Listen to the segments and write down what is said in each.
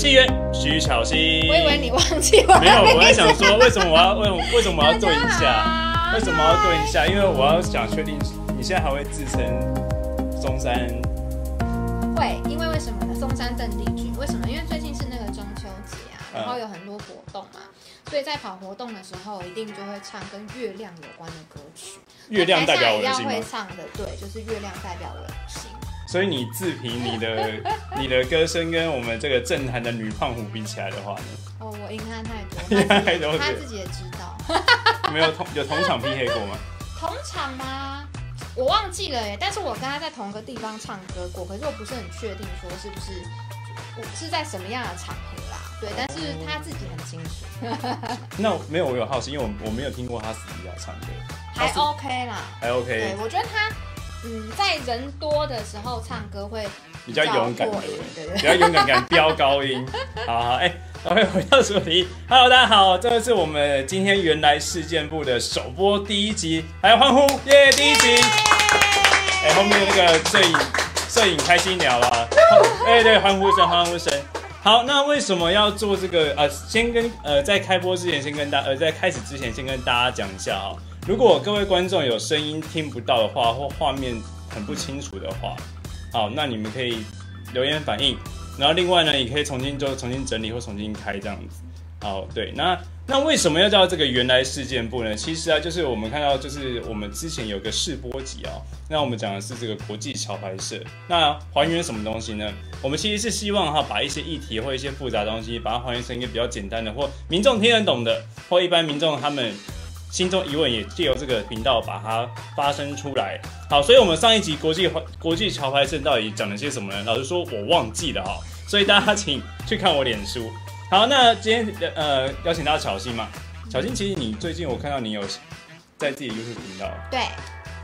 戏员徐巧芯。我以为你忘记我没有，我在在想说，为什么我要为为什么我要顿一下？为什么要顿一下？因为我要想确定你现在还会自称中山会，因为为什么呢？松山镇地区，为什么？因为最近是那个中秋节啊，嗯然后有很多活动嘛，所以在跑活动的时候，一定就会唱跟月亮有关的歌曲。月亮代表我的台下心吗？也要会唱的，对，就是月亮代表我的心。所以你自评你的 你的歌声跟我们这个正坛的女胖虎比起来的话呢，哦，我赢他太 赢他多，太多他自己也知道。没有同有同场 PK 过吗？同场吗？我忘记了耶，但是我跟他在同个地方唱歌过，可是我不是很确定说是不是我是在什么样的场合啦。对，但是他自己很清楚，那没有，我有好奇，因为我我没有听过他私底下唱歌，还 OK 啦。还 OK，，对我觉得他嗯在人多的时候唱歌会比较勇敢，过对不对？对对比较勇敢，敢飙高音。好好，哎、OK，回到主题。Hello，大家好，这个是我们今天原来事件部的首播第一集，还有欢呼耶第一集。哎、后面那个摄影摄影开心聊啊，哎、对，欢呼声，欢呼声。好，那为什么要做这个？呃，先跟呃，在开播之前，先跟大呃，在开始之前，先跟大家讲一下哈。如果各位观众有声音听不到的话，或画面很不清楚的话，好，那你们可以留言反映。然后另外呢，也可以重新就重新整理或重新开这样子。好，对，那那为什么要叫这个原来事件部呢？其实啊，就是我们看到，就是我们之前有个试播集哦，那我们讲的是这个国际桥牌社。那还原什么东西呢？我们其实是希望哈，把一些议题或一些复杂东西，把它还原成一个比较简单的，或民众听得懂的，或一般民众他们心中疑问，也借由这个频道把它发生出来。好，所以我们上一集国际国际桥牌证到底讲了些什么呢？老实说，我忘记了哈，所以大家请去看我脸书。好，那今天呃邀请到小新嘛，小新，其实你最近我看到你有在自己 YouTube 频道，对，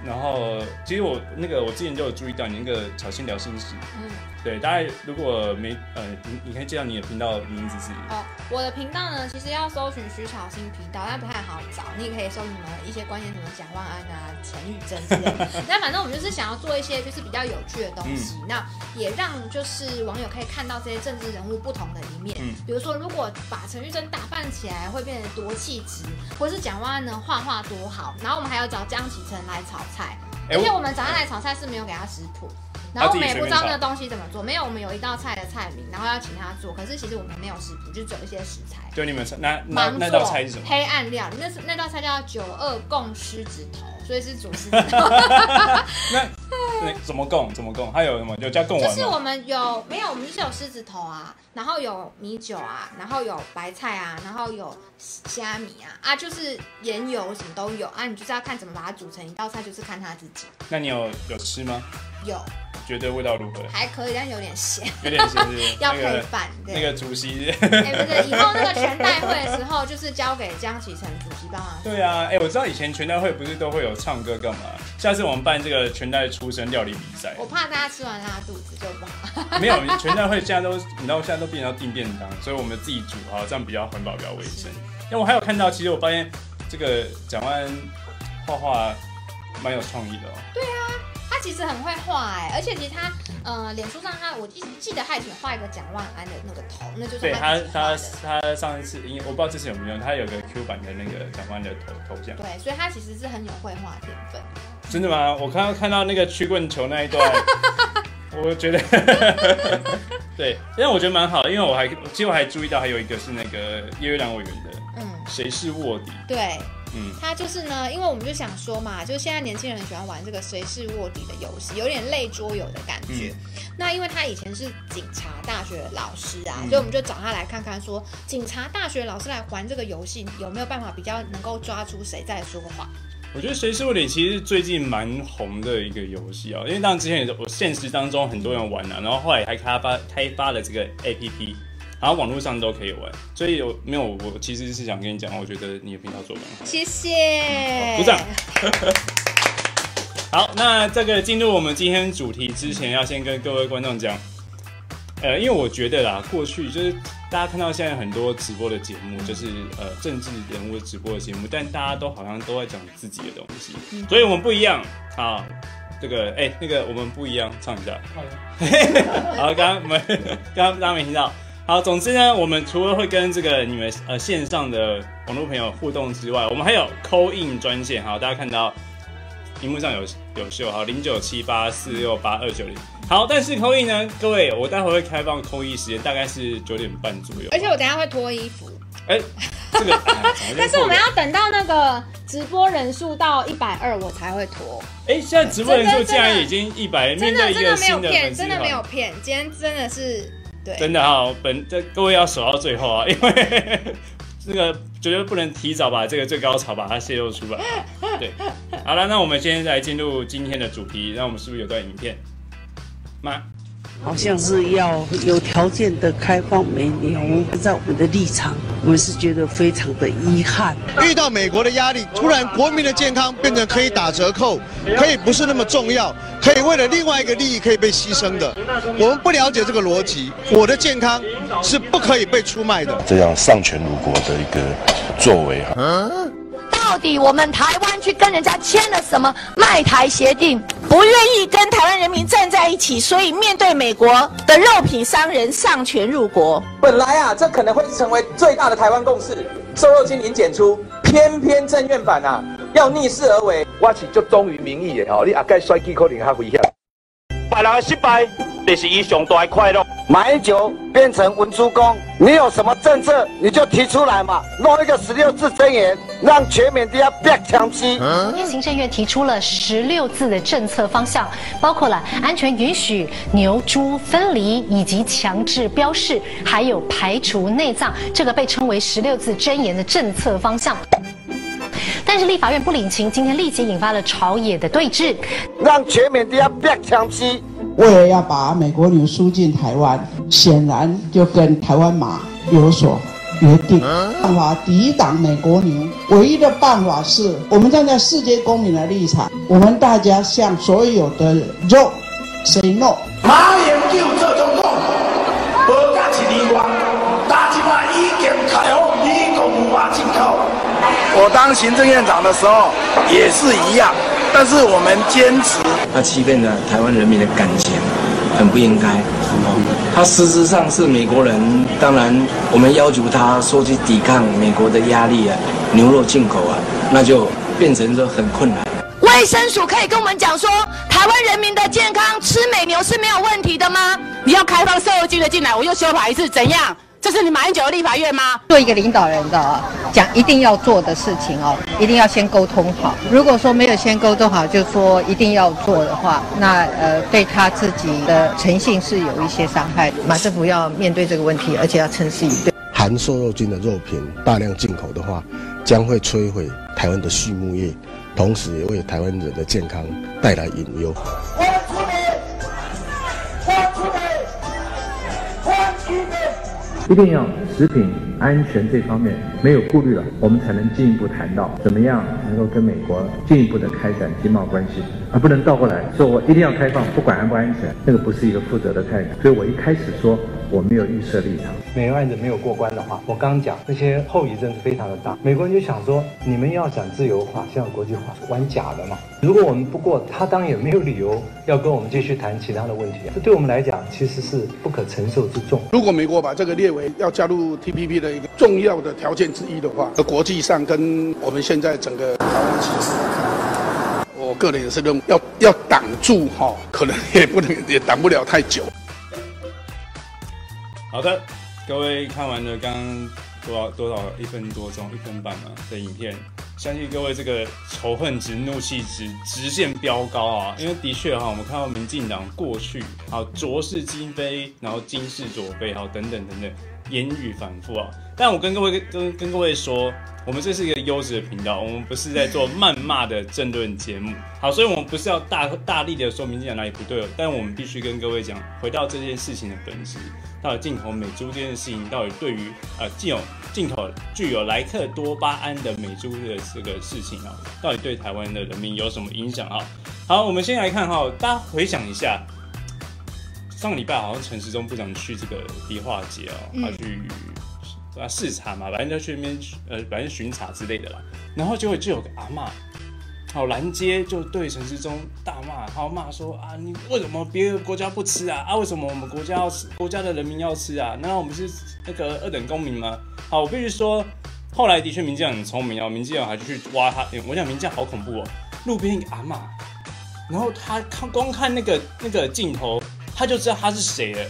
然后其实我那个我之前就有注意到你那个巧心聊心事，嗯，对，大家如果没呃你你可以介绍你的频道名字是哦，我的频道呢，其实要搜寻徐巧新频道，但不太好找。你也可以搜什么一些关键什么蒋万安啊、陈玉珍之类的。那反正我们就是想要做一些就是比较有趣的东西，那也让就是网友可以看到这些政治人物不同的一面。嗯比如说，如果把陈玉珍打扮起来，会变得多气质，或是蒋万安呢画画多好。然后我们还要找江启程来炒菜，哎而且我们早上来炒菜是没有给他食谱。然后我们也不知道那个东西怎么做，没有，我们有一道菜的菜名，然后要请他做，可是其实我们没有食谱，就只有一些食材。就你们那那那道做菜是什么？黑暗料理，那是那道菜叫九二贡狮子头，所以是煮狮子头。那怎么供？怎么供？还有什么？有加贡丸吗？就是我们有没有？我们就是有狮子头啊，然后有米酒啊，然后有白菜啊，然后有虾米啊啊，就是盐油什么都有啊。你就是要看怎么把它煮成一道菜，就是看他自己。那你有有吃吗？有觉得味道如何？还可以，但有点咸，有点咸 要配饭。对那个主席。哎、不是，以后那个全代会的时候，就是交给江启程主席帮忙。对啊，哎、我知道以前全代会不是都会有唱歌干嘛？下次我们办这个全代出生料理比赛，我怕大家吃完拉肚子就不好。没有 全代会现在都，你知道现在都变成要订便当，所以我们自己煮哈，这样比较环保，比较卫生。因为我还有看到，其实我发现这个蒋万画画蛮有创意的哦。他其实很会画哎、而且其实他呃，脸书上他我记记得他以前画一个蒋万安的那个头，那就是对他自己画他的。他上一次，因为我不知道这次有没有，他有个 Q 版的那个蒋万安的头头像。对，所以他其实是很有绘画天分。真的吗？我刚刚看到那个曲棍球那一段，我觉得 对，但我觉得蛮好的，因为我还其实我还注意到还有一个是那个叶月亮委员的嗯，谁是卧底，对嗯，他就是呢，因为我们就想说嘛，就是现在年轻人喜欢玩这个谁是卧底的游戏，有点类桌游的感觉。那因为他以前是警察大学老师啊，嗯所以我们就找他来看看说，警察大学老师来玩这个游戏有没有办法比较能够抓出谁在说谎。我觉得谁是卧底其实是最近蛮红的一个游戏啊，因为当然之前我现实当中很多人玩啊，然后后来还开发开发了这个 APP。然后网络上都可以玩，所以有没有，我其实是想跟你讲，我觉得你的频道做得蛮好。谢谢，鼓掌。好，那这个进入我们今天主题之前，要先跟各位观众讲，呃，因为我觉得啦，过去就是大家看到现在很多直播的节目，就是呃政治人物直播的节目，但大家都好像都在讲自己的东西，所以我们不一样好。这个哎、那个我们不一样，唱一下。好，刚刚我们 刚刚大家没听到。好，总之呢，我们除了会跟这个你们呃线上的网络朋友互动之外，我们还有扣印专线。好，大家看到屏幕上有有秀，好，零九七八四六八二九零。好，但是扣印呢，各位，我待会会开放扣印时间，大概是九点半左右。而且我等下会脱衣服。哎，这个，但是我们要等到那个直播人数到一百二，我才会脱。哎，现在直播人数竟然已经一百，真的真的没有骗，真的没有骗，今天真的是真的哈，本这各位要守到最后啊，因为这个绝对不能提早把这个最高潮把它泄露出来。对，好了，那我们现在来进入今天的主题，那我们是不是有段影片？妈。好像是要有条件的开放美牛，在我们的立场，我们是觉得非常的遗憾。遇到美国的压力，突然国民的健康变成可以打折扣，可以不是那么重要，可以为了另外一个利益可以被牺牲的。我们不了解这个逻辑，我的健康是不可以被出卖的。这样丧权辱国的一个作为哈。到底我们台湾去跟人家签了什么卖台协定？不愿意跟台湾人民站在一起，所以面对美国的肉品商人上权入国。本来啊，这可能会成为最大的台湾共识，瘦肉精零检出，偏偏正院版啊要逆势而为。我是就忠于民意的吼，你阿盖帅气可能较危险。别人的失败，就是伊上大的快乐。买酒变成文珠公，你有什么政策你就提出来嘛，弄一个十六字真言，让全缅甸别枪击。行政院提出了十六字的政策方向，包括了安全允许牛猪分离，以及强制标示，还有排除内脏，这个被称为十六字真言的政策方向。但是立法院不领情，今天立即引发了朝野的对峙，让全缅甸变枪击。为了要把美国牛输进台湾，显然就跟台湾马有所约定。办法抵挡美国牛，唯一的办法是我们站在世界公民的立场，我们大家向所有的肉 say no。马英九做总统，无价一年外，大起码已经开放美国牛马进口。我当行政院长的时候也是一样。但是我们坚持，他欺骗了台湾人民的感情，很不应该。他实质上是美国人，当然我们要求他说去抵抗美国的压力啊，牛肉进口啊，那就变成说很困难。卫生署可以跟我们讲说，台湾人民的健康吃美牛是没有问题的吗？你要开放瘦肉精的进来，我又修法一次，怎样？这是你马英九的立法院吗？做一个领导人的讲一定要做的事情哦，一定要先沟通好。如果说没有先沟通好，就说一定要做的话，那呃对他自己的诚信是有一些伤害。马政府要面对这个问题，而且要诚实以对。含瘦肉精的肉品大量进口的话，将会摧毁台湾的畜牧业，同时也为台湾人的健康带来隐忧。一定要食品安全这方面没有顾虑了，我们才能进一步谈到怎么样能够跟美国进一步的开展经贸关系，而不能倒过来说我一定要开放，不管安不安全，那个不是一个负责的态度。所以我一开始说。我没有预设立场。美国案子没有过关的话，我刚刚讲那些后遗症是非常的大。美国人就想说，你们要想自由化，像国际化，玩假的嘛。如果我们不过，他当然也没有理由要跟我们继续谈其他的问题啊。这对我们来讲，其实是不可承受之重。如果美国把这个列为要加入 TPP 的一个重要的条件之一的话，国际上跟我们现在整个台湾形势来看，我个人也是认为要要挡住哈，可能也不能也挡不了太久。好的，各位看完了刚多少多少一分多钟一分半嘛的影片，相信各位这个仇恨值、怒气值直线飙高啊！因为的确哈，我们看到民进党过去好浊世今非，然后今世左非，好等等等等，言语反复啊。但我跟各位跟跟各位说，我们这是一个优质的频道，我们不是在做谩骂的政论节目。好，所以我们不是要大大力的说民进党哪里不对了，但我们必须跟各位讲，回到这件事情的本质。到底进口美猪这件事情，到底对于呃既有进口具有莱克多巴胺的美猪的这个事情啊，到底对台湾的人民有什么影响啊？好，我们先来看哈，大家回想一下，上个礼拜好像陈时中部长去这个迪化街哦，他去啊视察嘛，反正就去那边呃，反正巡查之类的啦，然后就会就有个阿妈好拦街就对陈世忠大骂，然后骂说啊，你为什么别的国家不吃啊？啊，为什么我们国家要吃？国家的人民要吃啊？难道我们是那个二等公民吗？好，我必须说，后来的确民进党很聪明哦，民进党还去挖他。欸我想民进党好恐怖哦，路边一个阿嬷，然后他看光看那个那个镜头，他就知道他是谁了。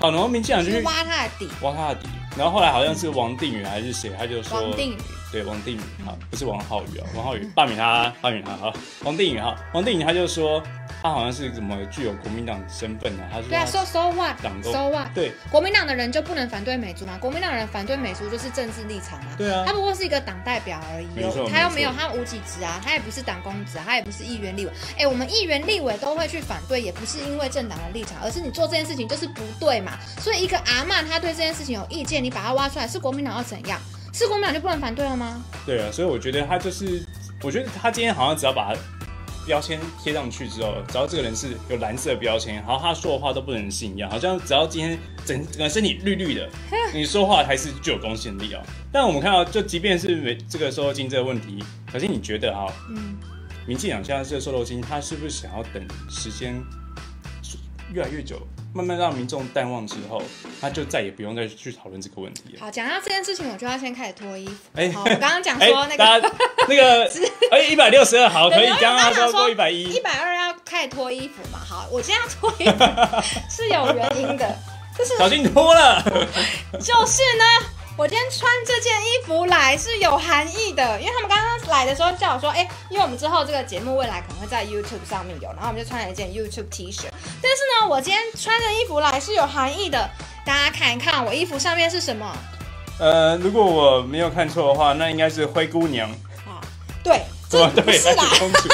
好，然后民进党就去去挖他的底。挖他的底，然后后来好像是王定宇还是谁，他就说王定宇对王定宇哈，不是王浩宇啊，王浩宇罢免他，罢免他哈，王定宇哈，王定宇他就说他好像是什么具有国民党身份啊，他说对啊他，so so what 党工 so what，对国民党的人就不能反对美族吗？国民党人反对美族就是政治立场啊。对啊他不过是一个党代表而已他又没有他无几职啊，他也不是党公职啊，他也不是议员立委。哎，我们议员立委都会去反对，也不是因为政党的立场，而是你做这件事情就是不对嘛。所以一个阿嬷她对这件事情有意见，你把她挖出来，是国民党要怎样？是国民党就不能反对了吗？对啊，所以我觉得他就是，我觉得他今天好像只要把标签贴上去之后，只要这个人是有蓝色的标签，然后他说的话都不能信一样，好像只要今天整整个身体绿绿的，你说话还是具有公信力哦。但我们看到，就即便是没这个瘦肉精这个问题，可是你觉得啊，嗯，民进党现在这个瘦肉精，他是不是想要等时间越来越久，慢慢让民众淡忘之后，他就再也不用再去讨论这个问题了？好，讲到这件事情，我就要先开始脱衣服。哎好，我刚刚讲说那大个家那个 哎一百六十二好可以，刚刚他说过一百一一，百二要开始脱衣服嘛。好，我今天要脱衣服是有原因的，就是小心脱了。就是呢，我今天穿这件衣服来是有含义的，因为他们刚刚来的时候叫我说，哎、因为我们之后这个节目未来可能会在 YouTube 上面有，然后我们就穿了一件 YouTube T 恤。但是呢，我今天穿的衣服来是有含义的，大家看一看我衣服上面是什么？呃，如果我没有看错的话，那应该是灰姑娘。对，这哦对，不是啦白雪公主。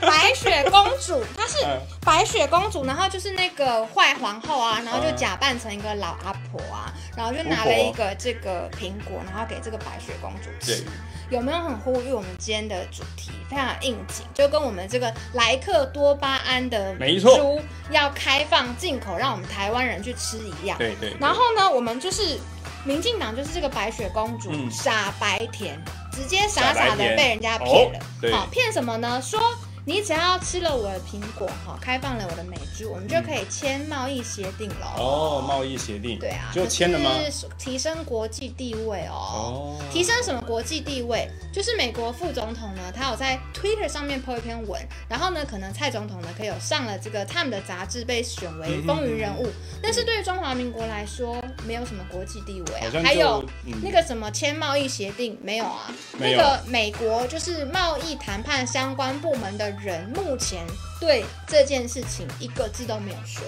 白雪公主，她是嗯白雪公主，然后就是那个坏皇后啊，然后就嗯假扮成一个老阿婆啊，然后就拿了一个这个苹果，然后给这个白雪公主吃。有没有很呼吁我们今天的主题非常应景，就跟我们这个莱克多巴胺的没错猪要开放进口，让我们台湾人去吃一样。对对对然后呢，我们就是民进党就是这个白雪公主、嗯傻白甜，直接傻傻的被人家骗了。哦对好，骗什么呢？说你只要吃了我的苹果，哈，开放了我的美猪，我们就可以签贸易协定了。哦，贸易协定。对啊，就签了吗？是提升国际地位哦。哦，提升什么国际地位？就是美国副总统呢，他有在 Twitter 上面 po 一篇文，然后呢，可能蔡总统呢，可以有上了这个 Time 的杂志，被选为嗯风云人物。但是对于中华民国来说，没有什么国际地位啊还有嗯那个什么签贸易协定没有啊？没有那个美国就是贸易谈判相关部门的人，目前对这件事情一个字都没有说。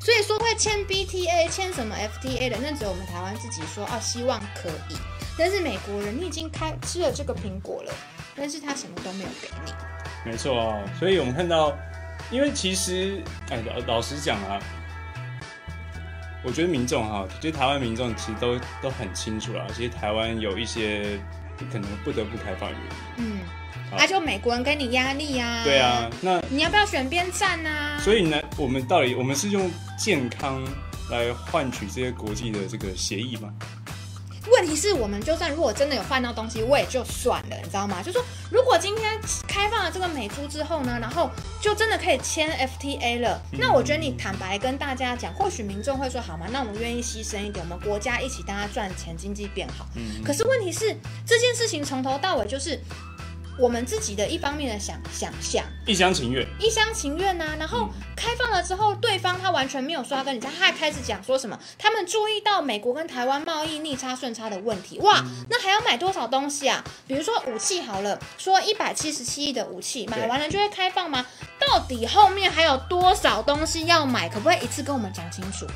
所以说会签 BTA、签什么 FTA 的，那只有我们台湾自己说啊，希望可以。但是美国人，你已经开吃了这个苹果了，但是他什么都没有给你。没错啊，所以我们看到，因为其实，哎，老老实讲啊，我觉得民众哈，其实台湾民众其实都都很清楚啦，其实台湾有一些可能不得不开放的原因。嗯，好啊，就美国人给你压力呀、对啊，那你要不要选边站啊？所以呢，我们到底我们是用健康来换取这些国际的这个协议吗？问题是我们就算如果真的有换到东西，我也就算了，你知道吗？就说如果今天开放了这个美猪之后呢，然后就真的可以签 FTA 了，嗯那我觉得你坦白跟大家讲，或许民众会说好吗？那我们愿意牺牲一点，我们国家一起大家赚钱，经济变好。嗯可是问题是这件事情从头到尾就是我们自己的一方面的想想象。一厢情愿。一厢情愿呐、然后开放了之后，对方他完全没有说要跟你讲，他还开始讲说什么，他们注意到美国跟台湾贸易逆差顺差的问题，哇，嗯那还要买多少东西啊？比如说武器好了，说一百七十七亿的武器买完了就会开放吗？到底后面还有多少东西要买？可不可以一次跟我们讲清楚？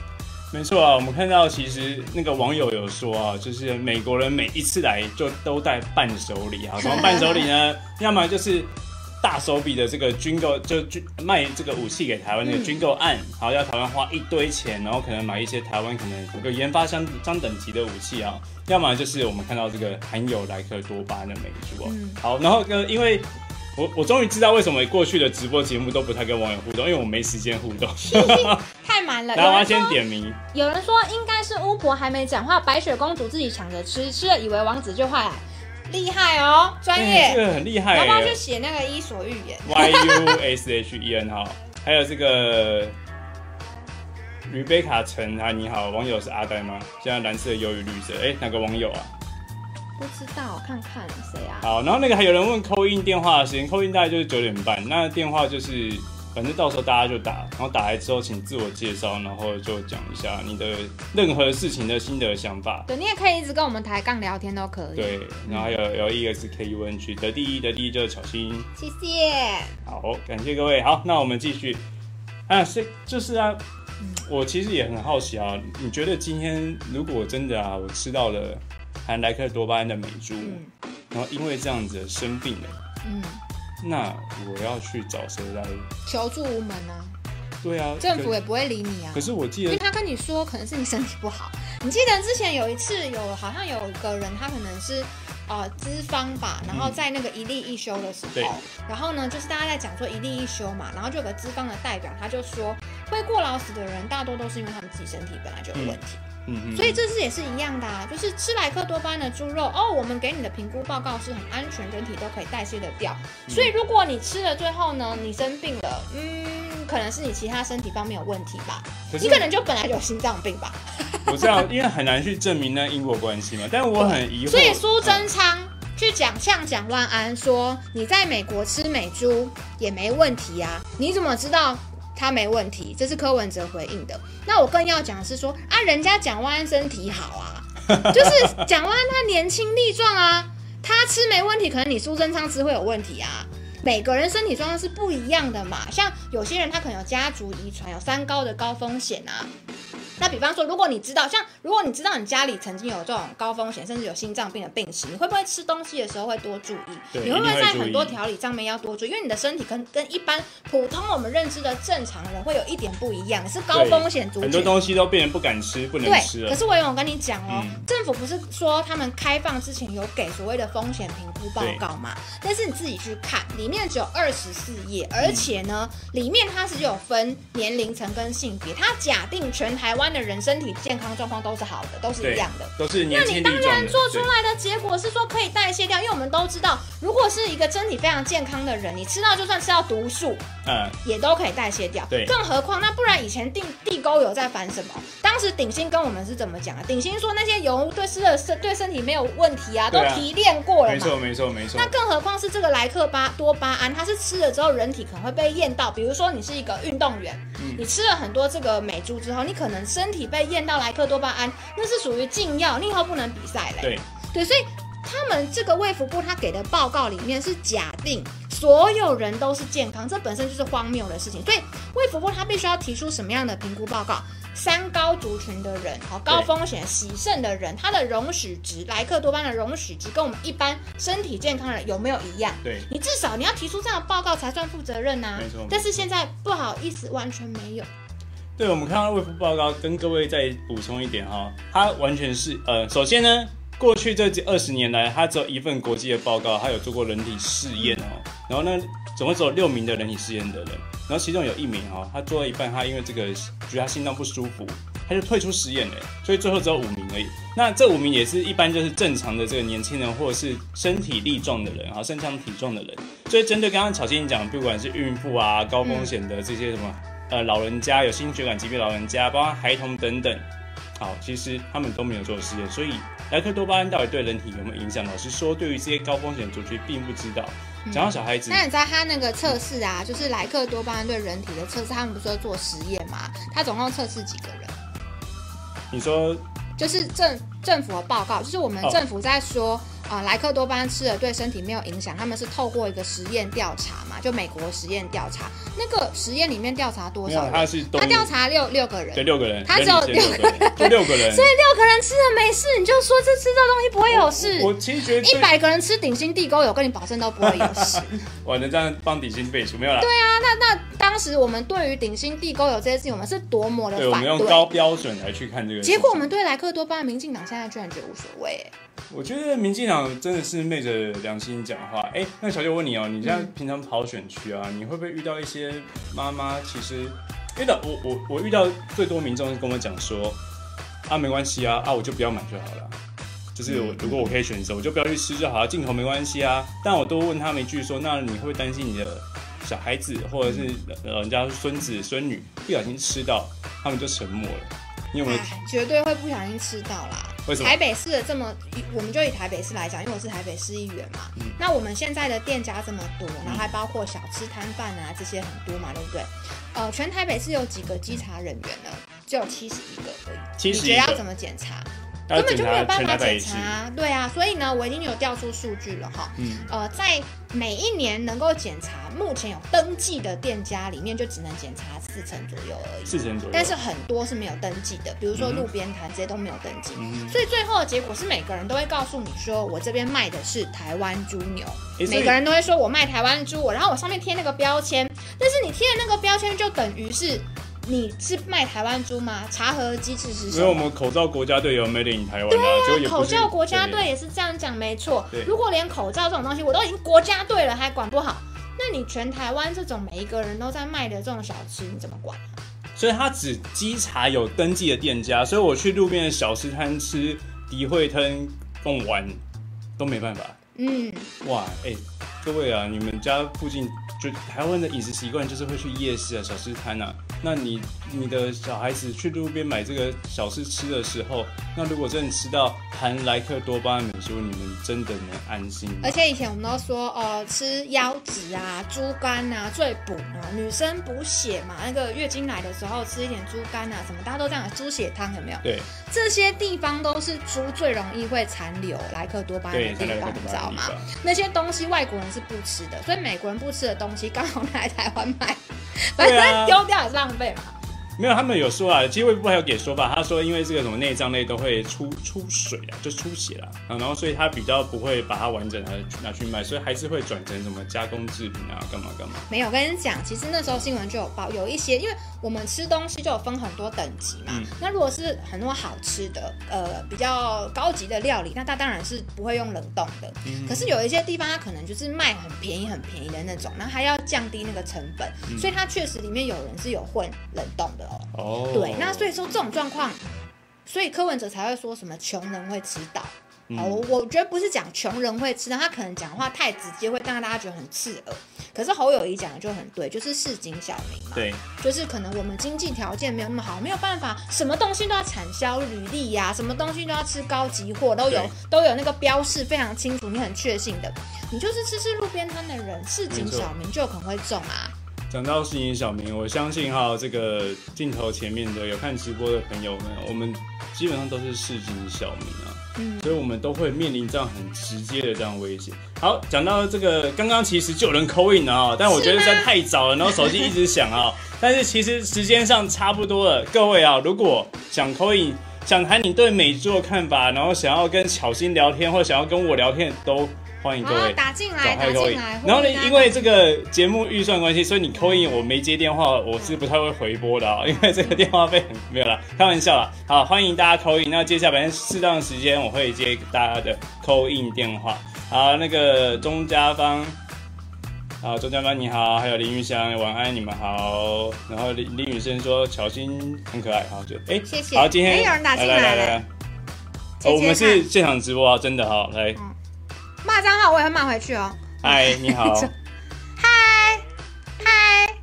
没错啊，我们看到其实那个网友有说啊，就是美国人每一次来就都带伴手礼啊，什么伴手礼呢？要么就是大手笔的这个军购，就军卖这个武器给台湾那个嗯军购案，然后要台湾花一堆钱，然后可能买一些台湾可能有个研发相相等级的武器啊，要么就是我们看到这个含有莱克多巴胺的美猪哦。嗯好，然后呃，因为我我终于知道为什么过去的直播节目都不太跟网友互动，因为我没时间互动。太满了。然后我要先点名。有人说应该是巫婆还没讲话，白雪公主自己抢着吃，吃了以为王子就坏了。厉害哦，专业，哎这个很厉害要不要去耶写那个《伊索寓言》？，Y U S H E N 哈，还有这个 Rebecca 陈啊，你好，网友是阿呆吗？现在蓝色优于绿色，哎，哪个网友啊？不知道，看看谁啊？好，然后那个还有人问扣印电话的时间，扣印大概就是九点半，那电话就是反正到时候大家就打，然后打来之后请自我介绍，然后就讲一下你的任何事情的心得想法。对，你也可以一直跟我们抬杠聊天都可以。对，然后还有 L E X K U N G 得第一，得第一就是巧心。谢谢。好，感谢各位。好，那我们继续。啊，是就是啊，我其实也很好奇啊，你觉得今天如果真的啊，我吃到了含莱克多巴胺的美猪，然后因为这样子生病了，嗯，那我要去找谁来？求助无门啊，对啊，政府也不会理你啊。可是我记得因为他跟你说可能是你身体不好，你记得之前有一次有好像有一个人他可能是呃资方吧，然后在那个一例一休的时对。候，然后呢就是大家在讲说一例一休嘛，然后就有个资方的代表他就说会过劳死的人大多都是因为他们自己身体本来就有问题。嗯嗯，所以这次也是一样的啊，就是吃莱克多巴胺的猪肉哦，我们给你的评估报告是很安全，人体都可以代谢得掉。嗯所以如果你吃了最后呢，你生病了，嗯，可能是你其他身体方面有问题吧，可你可能就本来就有心脏病吧。我知道，因为很难去证明那因果关系嘛。但我很疑惑，所以苏贞昌去讲向蒋万安说，你在美国吃美猪也没问题啊，你怎么知道？他没问题，这是柯文哲回应的。那我更要讲的是说啊，人家蒋万安身体好啊，就是 蒋万安他年轻力壮啊，他吃没问题，可能你苏贞昌吃会有问题啊。每个人身体状况是不一样的嘛，像有些人他可能有家族遗传，有三高的高风险啊。那比方说，如果你知道，像如果你知道你家里曾经有这种高风险，甚至有心脏病的病史，你会不会吃东西的时候会多注意？你会不会在很多调理上面要多注意？因为你的身体跟跟一般普通我们认知的正常人会有一点不一样，是高风险族群。很多东西都变成不敢吃，不能吃。可是我有跟你讲哦，嗯政府不是说他们开放之前有给所谓的风险评估报告嘛？但是你自己去看，里面只有二十四页，而且呢，里面它是有分年龄层跟性别，它假定全台湾的人身体健康状况都是好的，都是一样的。都是那年轻力你当。然做出来的结果是说可以代谢掉，因为我们都知道，如果是一个身体非常健康的人，你吃到就算吃到毒素，嗯，也都可以代谢掉。对更何况那不然以前地地沟油在烦什么？当时鼎新跟我们是怎么讲啊？鼎新说那些油对吃了身对身体没有问题啊，都提炼过了嘛。没错没错没错那。更何况是这个莱克巴多巴胺，它是吃了之后人体可能会被验到，比如说你是一个运动员，嗯你吃了很多这个美珠之后，你可能身体被验到莱克多巴胺，那是属于禁药，你以后不能比赛嘞。对，对，所以他们这个卫福部他给的报告里面是假定所有人都是健康，这本身就是荒谬的事情。所以卫福部他必须要提出什么样的评估报告？三高族群的人，好高风险喜肾的人，他的容许值，莱克多巴胺的容许值跟我们一般身体健康的人有没有一样？对你至少你要提出这样的报告才算负责任呐、没错但是现在不好意思，完全没有。对，我们看到卫福报告，跟各位再补充一点哈，它完全是呃，首先呢，过去这二十年来，它只有一份国际的报告，它有做过人体试验哦，然后呢，总共只有六名的人体试验的人，然后其中有一名哈，他做到一半，他因为这个觉得他心脏不舒服，他就退出实验了，所以最后只有五名而已。那这五名也是一般就是正常的这个年轻人，或者是身体力壮的人啊，身强体壮的人。所以针对刚刚巧心讲，不管是孕妇啊、高风险的这些什么。呃，老人家有心血管疾病，老人家，包括孩童等等，好，其实他们都没有做实验，所以莱克多巴胺到底对人体有没有影响？老师说，对于这些高风险族群并不知道。讲到小孩子，那你知道他那个测试啊，就是莱克多巴胺对人体的测试，他们不是要做实验吗？他总共测试几个人？你说就是政政府的报告，就是我们哦政府在说啊、莱克多巴胺吃了对身体没有影响，他们是透过一个实验调查嘛，就美国实验调查，那个实验里面调查多，少人？他是他调查六六个人，对六个人，他只有六个人，就六个人。所以六个人吃了没事，你就说这吃这东西不会有事。我其实觉得一百个人吃顶新地沟油，跟你保证都不会有事。我能这样帮底薪背书没有啦？对啊，那那当时我们对于顶新地沟油这件事情，我们是多么的对，我反对。们用高标准来去看这个。结果我们对莱克多巴胺，民进党现在居然觉得无所谓。哎我觉得民进党真的是昧着良心讲话。哎、那小姐我问你哦、你现在平常跑选区啊，你会不会遇到一些妈妈？其实遇到我我我遇到最多民众是跟我讲说，啊没关系啊啊我就不要买就好了。就是我嗯如果我可以选择，我就不要去吃就好了，进口没关系啊。但我都问他们一句说，那你会不会担心你的小孩子或者是呃人家孙子孙女不小心吃到，他们就沉默了。你有没有？哎绝对会不小心吃到啦。为什么台北市的这么，以我们就以台北市来讲，因为我是台北市议员嘛。嗯那我们现在的店家这么多，然后还包括小吃摊贩啊这些很多嘛，对不对？呃，全台北市有几个稽查人员呢？只有七十一个而已。七十一个你觉得要怎么检查？要根本就没有办法检检查。对啊，所以呢，我已经有调出数据了哈。嗯。呃，在每一年能够检查，目前有登记的店家里面，就只能检查四成左右而已。四成左右。但是很多是没有登记的，比如说路边摊这些都没有登记。嗯所以最后的结果是，每个人都会告诉你说，我这边卖的是台湾猪牛，每个人都会说我卖台湾猪，然后我上面贴那个标签，但是你贴的那个标签就等于是你是卖台湾猪吗？查核机制是什么？因为我们口罩国家队有 Made in 台湾啊，对啊，口罩国家对队也是这样讲，没错对。如果连口罩这种东西我都已经国家队了，还管不好，那你全台湾这种每一个人都在卖的这种小吃，你怎么管？所以他只稽查有登记的店家，所以我去路边的小吃摊吃迪惠吞贡丸都没办法。嗯，哇，哎、各位啊，你们家附近就台湾的饮食习惯就是会去夜市啊、小吃摊啊。那你你的小孩子去路边买这个小吃吃的时候，那如果真的吃到含莱克多巴胺美食物，你们真的能安心？而且以前我们都说，呃，吃腰子啊、猪肝啊最补啊，女生补血嘛，那个月经来的时候吃一点猪肝啊，什么大家都这样，猪血汤有没有？对，这些地方都是猪最容易会残留莱克多巴胺的，地方，你知道吗？那些东西外国人是不吃的，所以美国人不吃的东西刚好拿来台湾卖，反正丢掉也是浪费嘛。没有，他们有说啊，机会部还有给说法，他说因为这个什么内脏类都会出出水啊，就出血啦，啊然后所以他比较不会把它完整的拿去卖，所以还是会转成什么加工制品啊，干嘛干嘛。没有，我跟你讲，其实那时候新闻就有报，有一些，因为我们吃东西就有分很多等级嘛。嗯那如果是很多好吃的，呃，比较高级的料理，那它当然是不会用冷冻的。嗯可是有一些地方，它可能就是卖很便宜、很便宜的那种，然后还要降低那个成本，嗯所以它确实里面有人是有混冷冻的哦。哦，对，那所以说这种状况，所以柯文哲才会说什么穷人会吃到。嗯哦，我我觉得不是讲穷人会吃到，他可能讲话太直接，会让大家觉得很刺耳。可是侯友谊讲的就很对，就是市井小民嘛，对，就是可能我们经济条件没有那么好，没有办法，什么东西都要产销履历呀、什么东西都要吃高级货，都有都有那个标示非常清楚，你很确信的。你就是吃吃路边摊的人，市井小民就有可能会中啊。讲到市井小明，我相信哈，这个镜头前面的有看直播的朋友们，我们基本上都是市井小民啊。嗯所以我们都会面临这样很直接的这样威胁。好，讲到这个，刚刚其实就有人扣印了啊，但我觉得实在太早了，然后手机一直响啊。但是其实时间上差不多了，各位啊，如果想扣印，想谈你对美作的看法，然后想要跟巧心聊天，或想要跟我聊天，都欢迎各位打进来，打赶快扣印进来。。然后呢因为这个节目预算关系，所以你扣印我没接电话，我是不太会回拨的啊，因为这个电话费很没有了，开玩笑啦。好，欢迎大家扣印。那接下来适当的时间我会接大家的扣印电话。好，那个钟家芳。好，钟家芳你好，还有林玉香晚安，你们好。然后林林雨生说巧心很可爱，好就哎，谢谢好，今天哎有人打进来了来来来，哦我们是看现场直播啊，真的好，来，骂脏话我也会骂回去哦。嗨，你好。嗨嗨，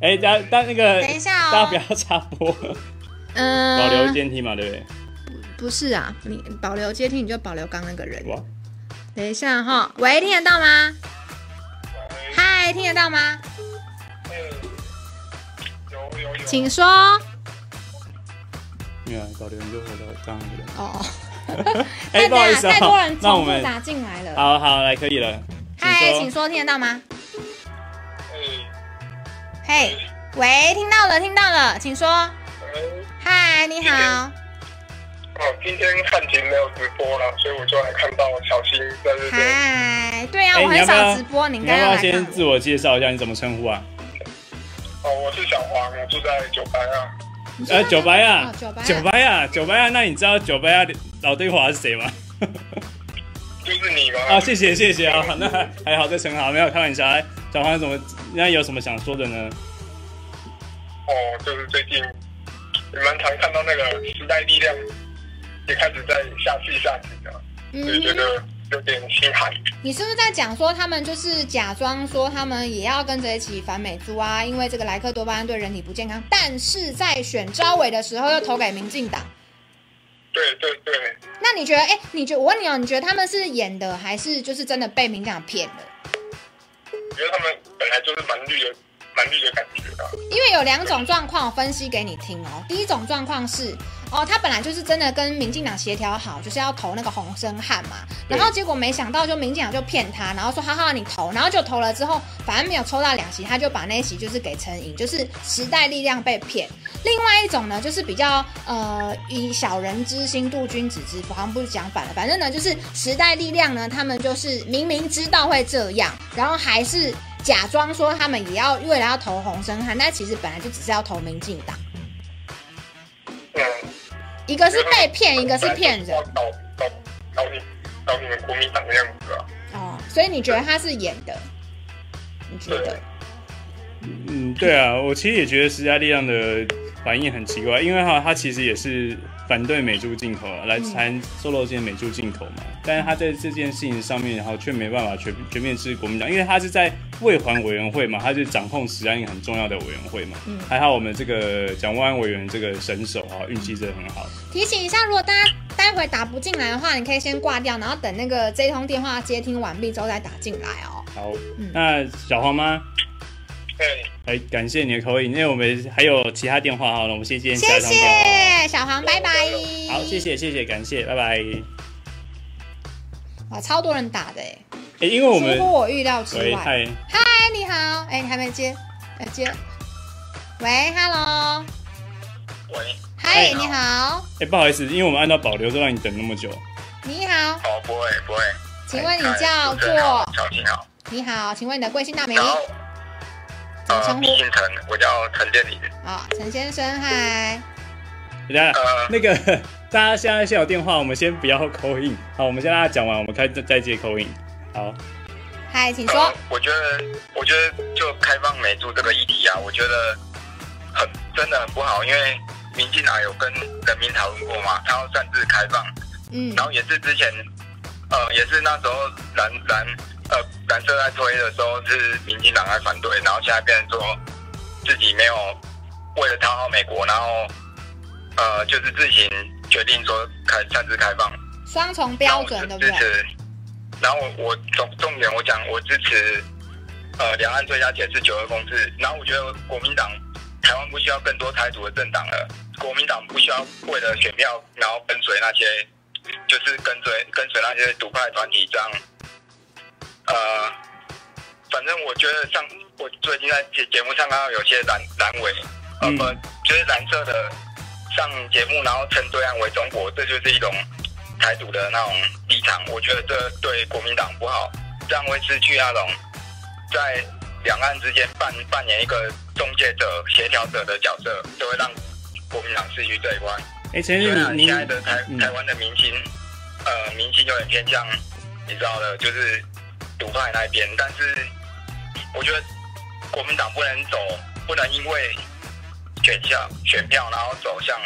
哎，大家大那个，等一下哦大家不要插播，嗯，保留监听嘛，对不对？不是啊，你保留接听你就保留刚那个人。哇，等一下哈，喂，听得到吗？嗨，听得到吗？请说。没有啊，保留你就回到刚刚那个人。哦，哎，不好意思啊，太多人那我们重复打进来了。好好来，可以了。嗨，说请说，听得到吗？嘿，喂，听到了，听到了，请说。嗨，你好。哦，今天汉庭没有直播了，所以我就来看到小新在这边。嗨，对啊，哎我很少直播，你应该要要先自我介绍一下？你怎么称呼啊？哦，我是小黄，我住在九白啊。呃，九白啊哦，九白啊九白啊，九白啊，那你知道九白啊老对华是谁吗？就是你吗？啊，谢谢谢谢啊，那还还好，这称好，没有开玩笑。哎，小黄怎么？那有什么想说的呢？哦，就是最近也蛮常看到那个时代力量也开始在下气下气了，所以觉得有点心寒。你是不是在讲说他们就是假装说他们也要跟着一起反美猪啊？因为这个莱克多巴胺对人体不健康，但是在选招委的时候又投给民进党。对对对。那你觉得，哎，你觉我问你哦，你觉得他们是演的，还是就是真的被民进党骗了？我觉得他们本来就是蛮绿的，蛮绿的感觉啊。因为有两种状况分析给你听哦。第一种状况是。哦，他本来就是真的跟民进党协调好，就是要投那个洪生汉嘛，然后结果没想到就民进党就骗他，然后说哈哈你投，然后就投了之后，反正没有抽到两席，他就把那一席就是给陈颖，就是时代力量被骗。另外一种呢，就是比较呃以小人之心度君子之腹，好像不是讲反了，反正呢就是时代力量呢，他们就是明明知道会这样，然后还是假装说他们也要为了要投洪生汉，但其实本来就只是要投民进党。一个是被骗，一个是骗人。搞搞搞你搞你们国民党的样子啊！哦，所以你觉得他是演的？你觉得？嗯，对啊，我其实也觉得时代力量的反应很奇怪，因为哈，他其实也是。反对美猪进口啊，来谈瘦肉精美猪进口嘛？但是他在这件事情上面，然后却没办法全全面支持国民党，因为他是在卫环委员会嘛，他是掌控食安很重要的委员会嘛。嗯，还好我们这个蒋万安委员这个神手啊，运气真的很好。提醒一下，如果大家待会打不进来的话，你可以先挂掉，然后等那个这通电话接听完毕之后再打进来哦。好，那小黄吗？哎，感谢你的口音，因为我们还有其他电话哈，那我们先接下一通电话。谢谢小黄，拜拜。好，谢谢谢谢，感谢，拜拜。哇，超多人打的哎。哎，因为我们出乎我预料之外。嗨，嗨，你好，哎，你还没接，要接。喂，Hello。喂。嗨，你好。哎，不好意思，因为我们按照保留，就让你等那么久。你好。哦，不会不会。请问你叫做？小静好。你好，请问你的贵姓大名？呃，毕姓陈，我叫陈建林。啊，陈先生，嗨。大家，那个 大家现在先有电话，我们先不要扣印。好，我们先让他讲完，我们开再接扣印。好。嗨，请说。我觉得，我觉得就开放美猪这个议题啊，我觉得很真的很不好，因为民进党有跟人民讨论过嘛，他要擅自开放。嗯。然后也是之前，呃，也是那时候蓝蓝。呃，蓝色在推的时候是民进党在反对，然后现在变成说自己没有为了讨好美国，然后呃就是自行决定说开擅自开放，双重标准的支持。然后我我重重点我讲我支持呃两岸最佳解释九二共识，然后我觉得国民党台湾不需要更多台独的政党了，国民党不需要为了选票然后跟随那些就是跟随跟随那些独派团体这样。呃，反正我觉得像我最近在节节目上看到有些蓝蓝委，呃不，就是蓝色的上节目，然后称对岸为中国，这就是一种台独的那种立场。我觉得这对国民党不好，这样会失去那种在两岸之间扮扮演一个中介者、协调者的角色，就会让国民党失去这一关。哎，陈日，你现在的台台湾的明星，呃，明星有点偏向，你知道的，就是。独派那边，但是我觉得国民党不能走，不能因为选项选票，然后走向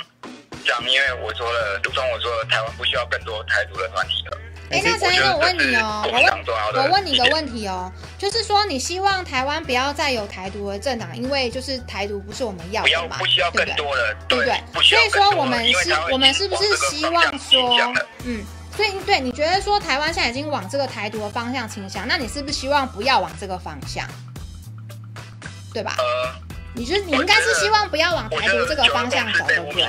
这样。因为我说了，如同我说，台湾不需要更多台独的团体了。哎，那陈生，我问你哦，我问，我问你个问题哦，就是说，你希望台湾不要再有台独的政党，因为就是台独不是我们要的嘛，不需要更多的，对不对？所以说，我们是，我们是不是希望说，嗯？所以，对你觉得说台湾现在已经往这个台独的方向倾向，那你是不是希望不要往这个方向，对吧？呃，你就你应该是希望不要往台独这个方向走，对不对？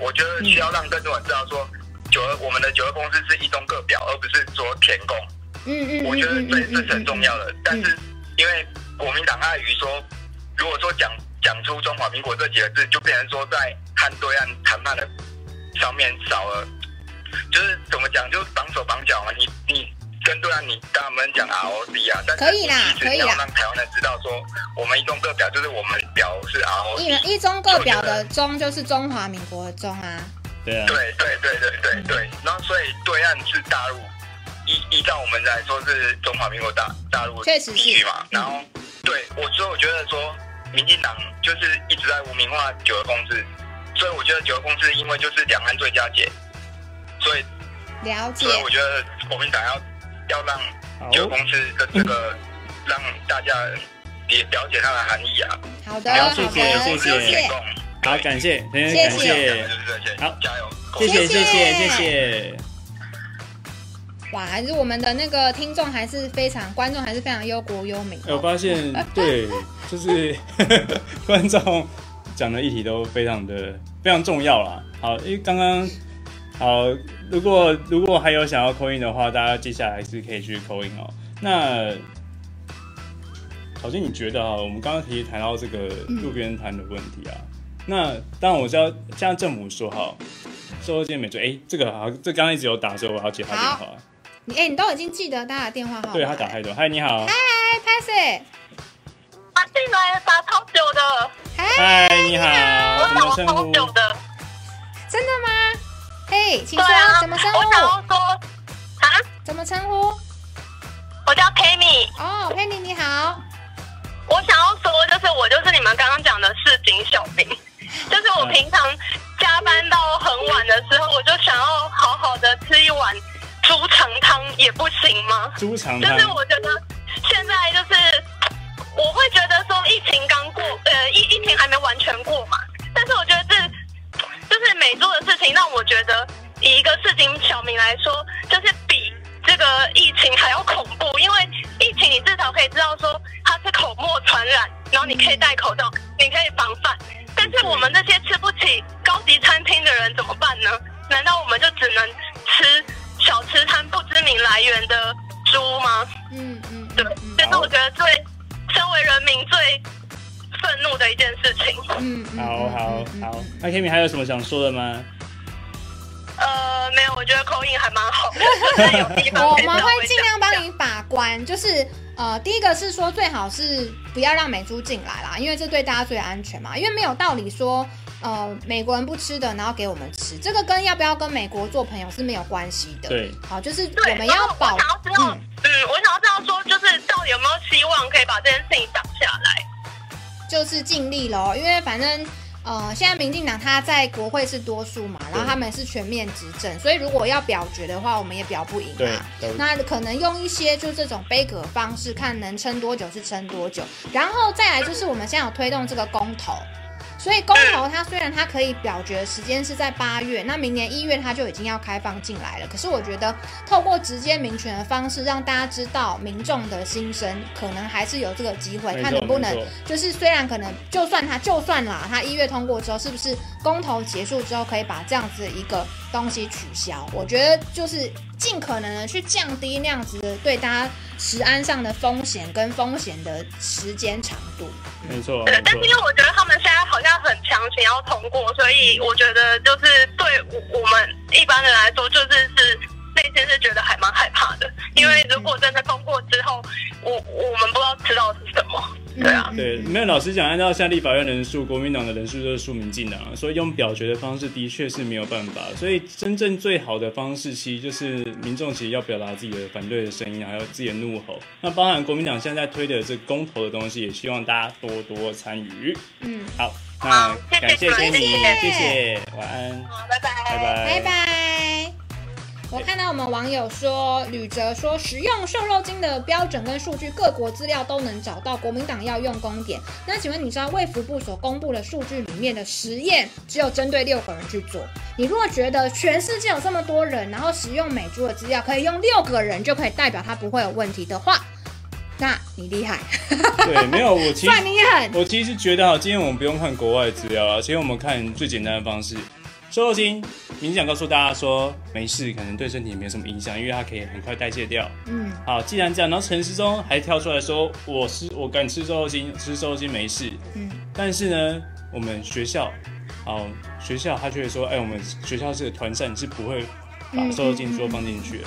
我觉得需要让更多人知道说，九二我们的九二公司是一中各表，而不是说填供。嗯嗯我觉得这这是很重要的。但是因为国民党碍于说，如果说讲讲出中华民国这几个字，就变成说在和对岸谈判的上面少了。就是怎么讲，就是绑手绑脚嘛。你你跟对岸，你跟他们讲 ROC 啊，但可以啦，可以啦。让台湾人知道说，我们一中各表就是我们表是 ROC。一一中各表的中就是中华民国的中啊。对啊。对对对对对对。然后所以对岸是大陆，依依照我们来说是中华民国大大陆确实是嘛。然后对我所以我觉得说，民进党就是一直在无名化九二共识，所以我觉得九二共识因为就是两岸最佳解。所以了解。所以我觉得国民党要要让九公司的这个让大家也了解它的含义啊。好的，好，好的，谢谢。谢谢，好，感谢，感谢。感谢，好，加油，谢谢谢。谢谢谢谢。哇，还是我们的那个听众还是非常，观众还是非常忧国忧民。哎我发现，对，就是 观众讲的议题都非常的非常重要啦。好，因为刚刚好，如果如果还有想要扣印的话，大家接下来是可以去扣印哦。那小金，你觉得啊，我们刚刚其实谈到这个路边摊的问题啊，那当然我知道，像政府说哈，收入金美追，哎，这个好，这刚刚一直有打，所以我要接他电话。你哎、你都已经记得他的电话号码？对他打太多，嗨，你好，嗨，拍谁？啊，进来打超久的。嗨，你好，怎么称呼？的。真的吗？嘿，请说，对啊怎么称呼？我想要说，啊，怎么称呼？我叫 Penny。哦，Penny 你好。我想要说，就是我就是你们刚刚讲的市井小民，就是我平常加班到很晚的时候，我就想要好好的吃一碗猪肠汤，也不行吗？猪肠汤就是我觉得现在就是我会觉得说疫情刚过，呃，疫疫情还没完全过嘛，但是我觉得这就是美猪的事情，让我觉得以一个市井小民来说，就是比这个疫情还要恐怖，因为疫情你至少可以知道说它是口沫传染，然后你可以戴口罩，你可以防范。但是我们这些吃不起高级餐厅的人怎么办呢？难道我们就只能吃小吃摊不知名来源的猪吗？嗯嗯，对，这是我觉得最身为人民最愤怒的一件事情。嗯好好好，那 Kimi 还有什么想说的吗？呃，没有，我觉得口音还蛮好 我们会尽量帮你把关，就是呃，第一个是说最好是不要让美珠进来啦，因为这对大家最安全嘛，因为没有道理说呃美国人不吃的，然后给我们吃，这个跟要不要跟美国做朋友是没有关系的。对，好，就是我们要保然后我想要知道，嗯我想要知道说，就是到底有没有希望可以把这件事情挡下来？就是尽力喽，因为反正呃，现在民进党他在国会是多数嘛，然后他们是全面执政，所以如果要表决的话，我们也表不赢对嘛。那可能用一些就这种杯葛方式，看能撑多久是撑多久，然后再来就是我们现在有推动这个公投。所以公投它虽然它可以表决时间是在八月，那明年一月它就已经要开放进来了。可是我觉得透过直接民权的方式，让大家知道民众的心声，可能还是有这个机会，看能不能就是虽然可能就算它就算啦，它一月通过之后，是不是公投结束之后可以把这样子的一个东西取消？我觉得就是尽可能的去降低那样子的对大家食安上的风险跟风险的时间长度。没错，对但是因为我觉得他们现在以我觉得就是对我我们一般人来说，就是是内心是觉得还蛮害怕的，因为如果真的通过之后，我我们不知道知道是什么。对啊，对，没有老实讲，按照现在立法院人数，国民党的人数就是输民进党啊，所以用表决的方式的确是没有办法。所以真正最好的方式，其实就是民众其实要表达自己的反对的声音，还有自己的怒吼。那包含国民党现在推的这公投的东西，也希望大家多多参与。嗯，好，那感谢谢谢谢谢谢谢，晚安，拜拜，拜拜，拜拜。我看到我们网友说，吕哲说，使用瘦肉精的标准跟数据，各国资料都能找到。国民党要用功点。那请问你知道卫福部所公布的数据里面的实验，只有针对六个人去做？你如果觉得全世界有这么多人，然后使用美猪的资料可以用六个人就可以代表它不会有问题的话，那你厉害。对，没有，我其实算你狠我其实觉得哈，今天我们不用看国外资料了，其实我们看最简单的方式。瘦肉精，明想告诉大家说没事，可能对身体也没有什么影响，因为它可以很快代谢掉。嗯，好，既然这样，然后陈思中还跳出来说，我是我敢吃瘦肉精，吃瘦肉精没事。嗯，但是呢，我们学校，好学校他却说，哎，我们学校是个团膳，是不会把瘦肉精说放进去的。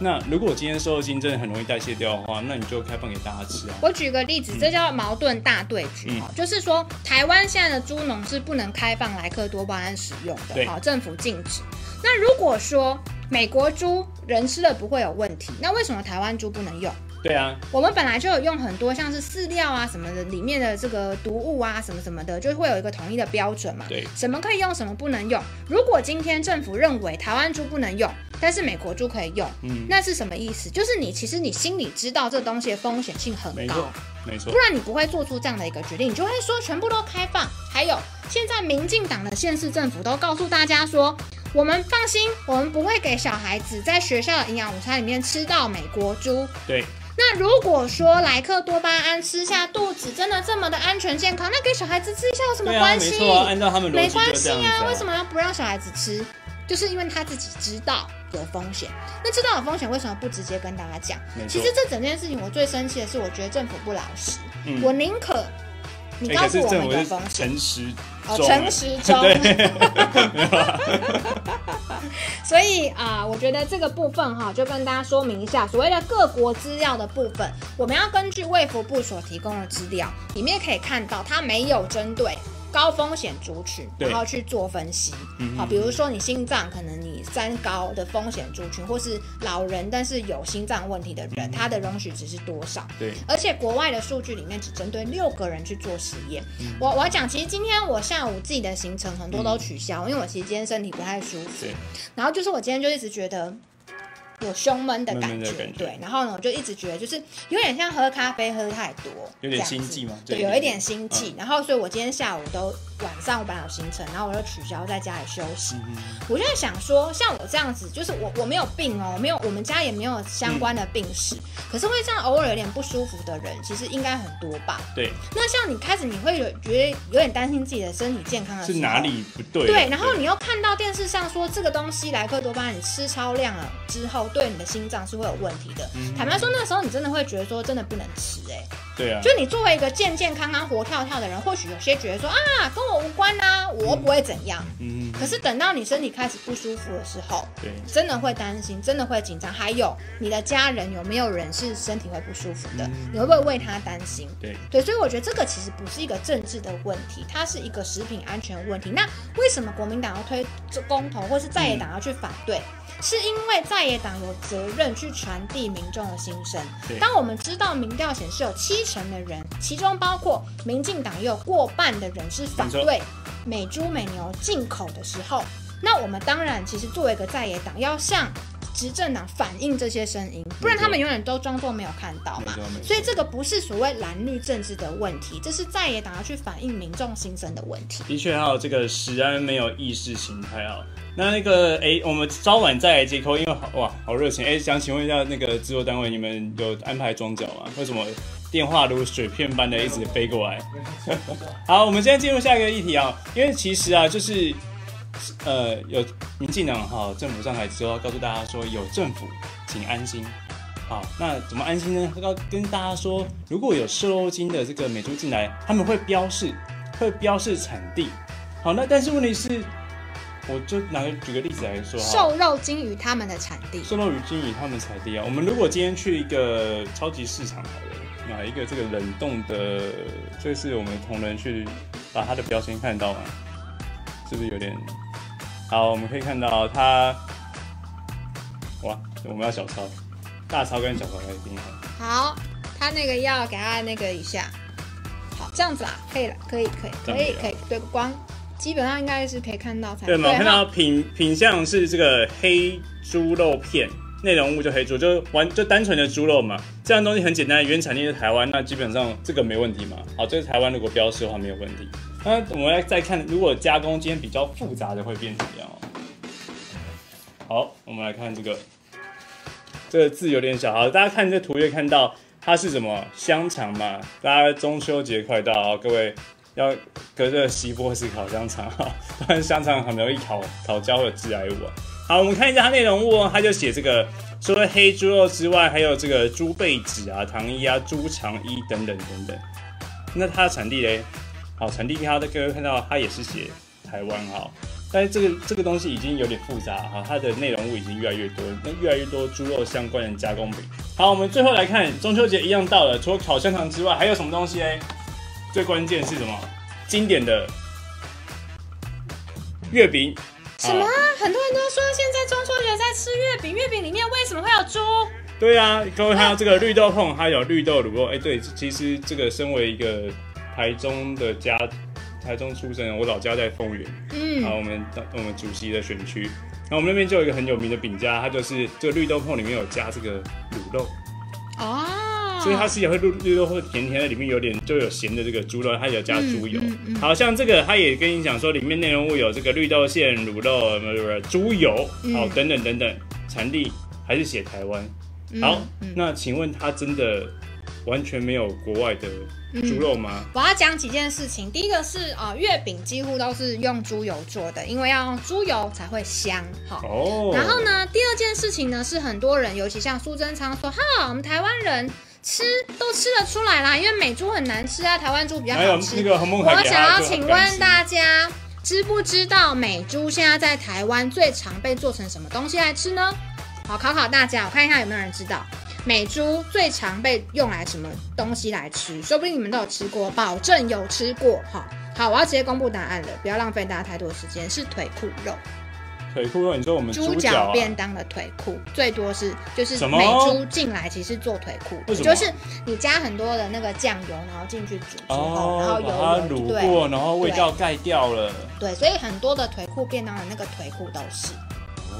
那如果今天瘦肉精真的很容易代谢掉的话，那你就开放给大家吃啊。我举个例子，这叫矛盾大对决嗯哈、就是说台湾现在的猪农是不能开放莱克多巴胺使用的，好，政府禁止。那如果说美国猪人吃了不会有问题，那为什么台湾猪不能用？对啊，我们本来就有用很多像是饲料啊什么的，里面的这个毒物啊什么什么的，就会有一个统一的标准嘛。对什么可以用，什么不能用。如果今天政府认为台湾猪不能用，但是美国猪可以用，嗯那是什么意思？就是你其实你心里知道这东西的风险性很高没错，，不。然你不会做出这样的一个决定，你就会说全部都开放。还有，现在民进党的县市政府都告诉大家说，我们放心，我们不会给小孩子在学校的营养午餐里面吃到美国猪。对，那如果说莱克多巴胺吃下肚子真的这么的安全健康，那给小孩子吃一下有什么关系？没错啊按照他们逻辑没关系啊为什么要不让小孩子吃？就是因为他自己知道有风险。那知道有风险，为什么不直接跟大家讲其实这整件事情，我最生气的是，我觉得政府不老实。嗯我宁可你告诉我们的风险。诚实哦，诚实中 所以啊、我觉得这个部分哈，就跟大家说明一下，所谓的各国资料的部分，我们要根据卫福部所提供的资料，里面可以看到它没有针对。高风险族群，然后去做分析，嗯好，比如说你心脏可能你三高的风险族群，或是老人但是有心脏问题的人，他的容许值是多少？对，而且国外的数据里面只针对六个人去做实验。嗯。我我要讲，其实今天我下午自己的行程很多都取消，因为我其实今天身体不太舒服。对，然后就是我今天就一直觉得有胸闷的感觉，对。然后呢，我就一直觉得就是有点像喝咖啡喝太多，有点心悸吗对，有一点心悸。嗯然后所以我今天下午都晚上我本来有行程，然后我就取消在家里休息。嗯我就在想说，像我这样子，就是我我没有病哦，没有我们家也没有相关的病史，嗯可是会这样偶尔有点不舒服的人，其实应该很多吧。对，那像你开始你会有觉得有点担心自己的身体健康的，是哪里不对？对，然后你又看到电视上说这个东西莱克多巴胺你吃超量了之后，对你的心脏是会有问题的。嗯坦白说，那个时候你真的会觉得说真的不能吃哎、对啊，就你作为一个健健康康、活跳跳的人，或许有些觉得说啊跟我无关呐、我不会怎样。嗯，可是等到你身体开始不舒服的时候，对，真的会担心，真的会紧张。还有你的家人有没有人是身体会不舒服的？你会不会为他担心？对对，所以我觉得这个其实不是一个政治的问题，它是一个食品安全问题。那为什么国民党要推这公投，或是在野党要去反对？是因为在野党有责任去传递民众的心声。当我们知道民调显示有七成的人，其中包括民进党也有过半的人是反对美猪美牛进口的时候，那我们当然其实作为一个在野党，要向执政党反映这些声音，不然他们永远都装作没有看到嘛所以这个不是所谓蓝绿政治的问题，这是在野党要去反映民众心声的问题。的确，还有这个食安没有意识形态啊。那那个，哎、我们早晚再来接扣，因为好哇，好热情。哎、想请问一下，那个制作单位，你们有安排装脚吗？为什么电话如水片般的一直飞过来？好，我们现在进入下一个议题啊，因为其实啊，就是呃，有民进党哈政府上台之后，要告诉大家说，有政府请安心。好，那怎么安心呢？要跟大家说，如果有瘦肉精的这个美猪进来，他们会标示，会标示产地。好，那但是问题是，我就拿个举个例子来说哈，瘦肉精与他们的产地，瘦肉与金鱼他们产地啊，我们如果今天去一个超级市场好了，买一个这个冷冻的，这是我们同仁去把它的标签看到吗？是不是有点？好，我们可以看到它，哇，我们要小抄，大抄跟小抄来定好。好，他那个要给他那个一下，好，这样子啦，可以了，可以，可以，可以，可以对，光基本上应该是可以看到才对吗？我看到品品相是这个黑猪肉片，内容物就黑猪，就完就单纯的猪肉嘛。这样东西很简单，原产地是台湾，那基本上这个没问题嘛。好，这是台湾如果标示的话没有问题。那我们来再看，如果加工间比较复杂的会变怎么样哦？好，我们来看这个，这个字有点小，好，大家看这图也看到它是什么香肠嘛？大家中秋节快到啊，各位要隔着锡箔纸烤香肠哈，不然香肠很容易烤烤焦或者致癌物啊。好，我们看一下它内容物，它就写这个除了黑猪肉之外，还有这个猪背脂啊、糖衣啊、猪肠衣等等等等。那它的产地嘞？好，产地它的各位看到他也是写台湾哈，但是这个这个东西已经有点复杂哈，它的内容物已经越来越多，那越来越多猪肉相关的加工品。好，我们最后来看中秋节一样到了，除了烤香肠之外，还有什么东西嘞？最关键是什么？经典的月饼。什么啊？很多人都说现在中秋节在吃月饼，月饼里面为什么会有猪？对啊，各位看到这个绿豆碰，它有绿豆卤肉。哎、对，其实这个身为一个台中的家，台中出生，我老家在丰原，嗯。啊，我们我们主席的选区，然后我们那边就有一个很有名的饼家，它就是这个绿豆椪里面有加这个卤肉，哦，所以它吃起来会绿绿豆会甜甜的，里面有点就有咸的这个猪肉，它有加猪油。嗯嗯嗯好像这个它也跟你讲说，里面内容物有这个绿豆馅、卤肉、呃猪油，嗯。好等等等等，产地还是写台湾。嗯好，嗯。那请问它真的完全没有国外的猪肉吗？我要讲几件事情。第一个是呃，月饼几乎都是用猪油做的，因为要用猪油才会香。好，哦然后呢，第二件事情呢是很多人，尤其像苏贞昌说，哈，我们台湾人。吃都吃得出来啦，因为美猪很难吃啊，台湾猪比较还有好吃。那个红梦海我想要请问大家，知不知道美猪现在在台湾最常被做成什么东西来吃呢？好，考考大家，我看一下有没有人知道。美猪最常被用来什么东西来吃？说不定你们都有吃过，保证有吃过。哈，好，我要直接公布答案了，不要浪费大家太多时间。是腿裤肉，腿裤肉，你说我们猪脚啊？便当的腿裤，最多是就是美猪进来其实做腿裤，就是你加很多的那个酱油，然后进去煮之后，然后哦，油卤过，然后味道盖掉了。对，所以很多的腿裤便当的那个腿裤都是。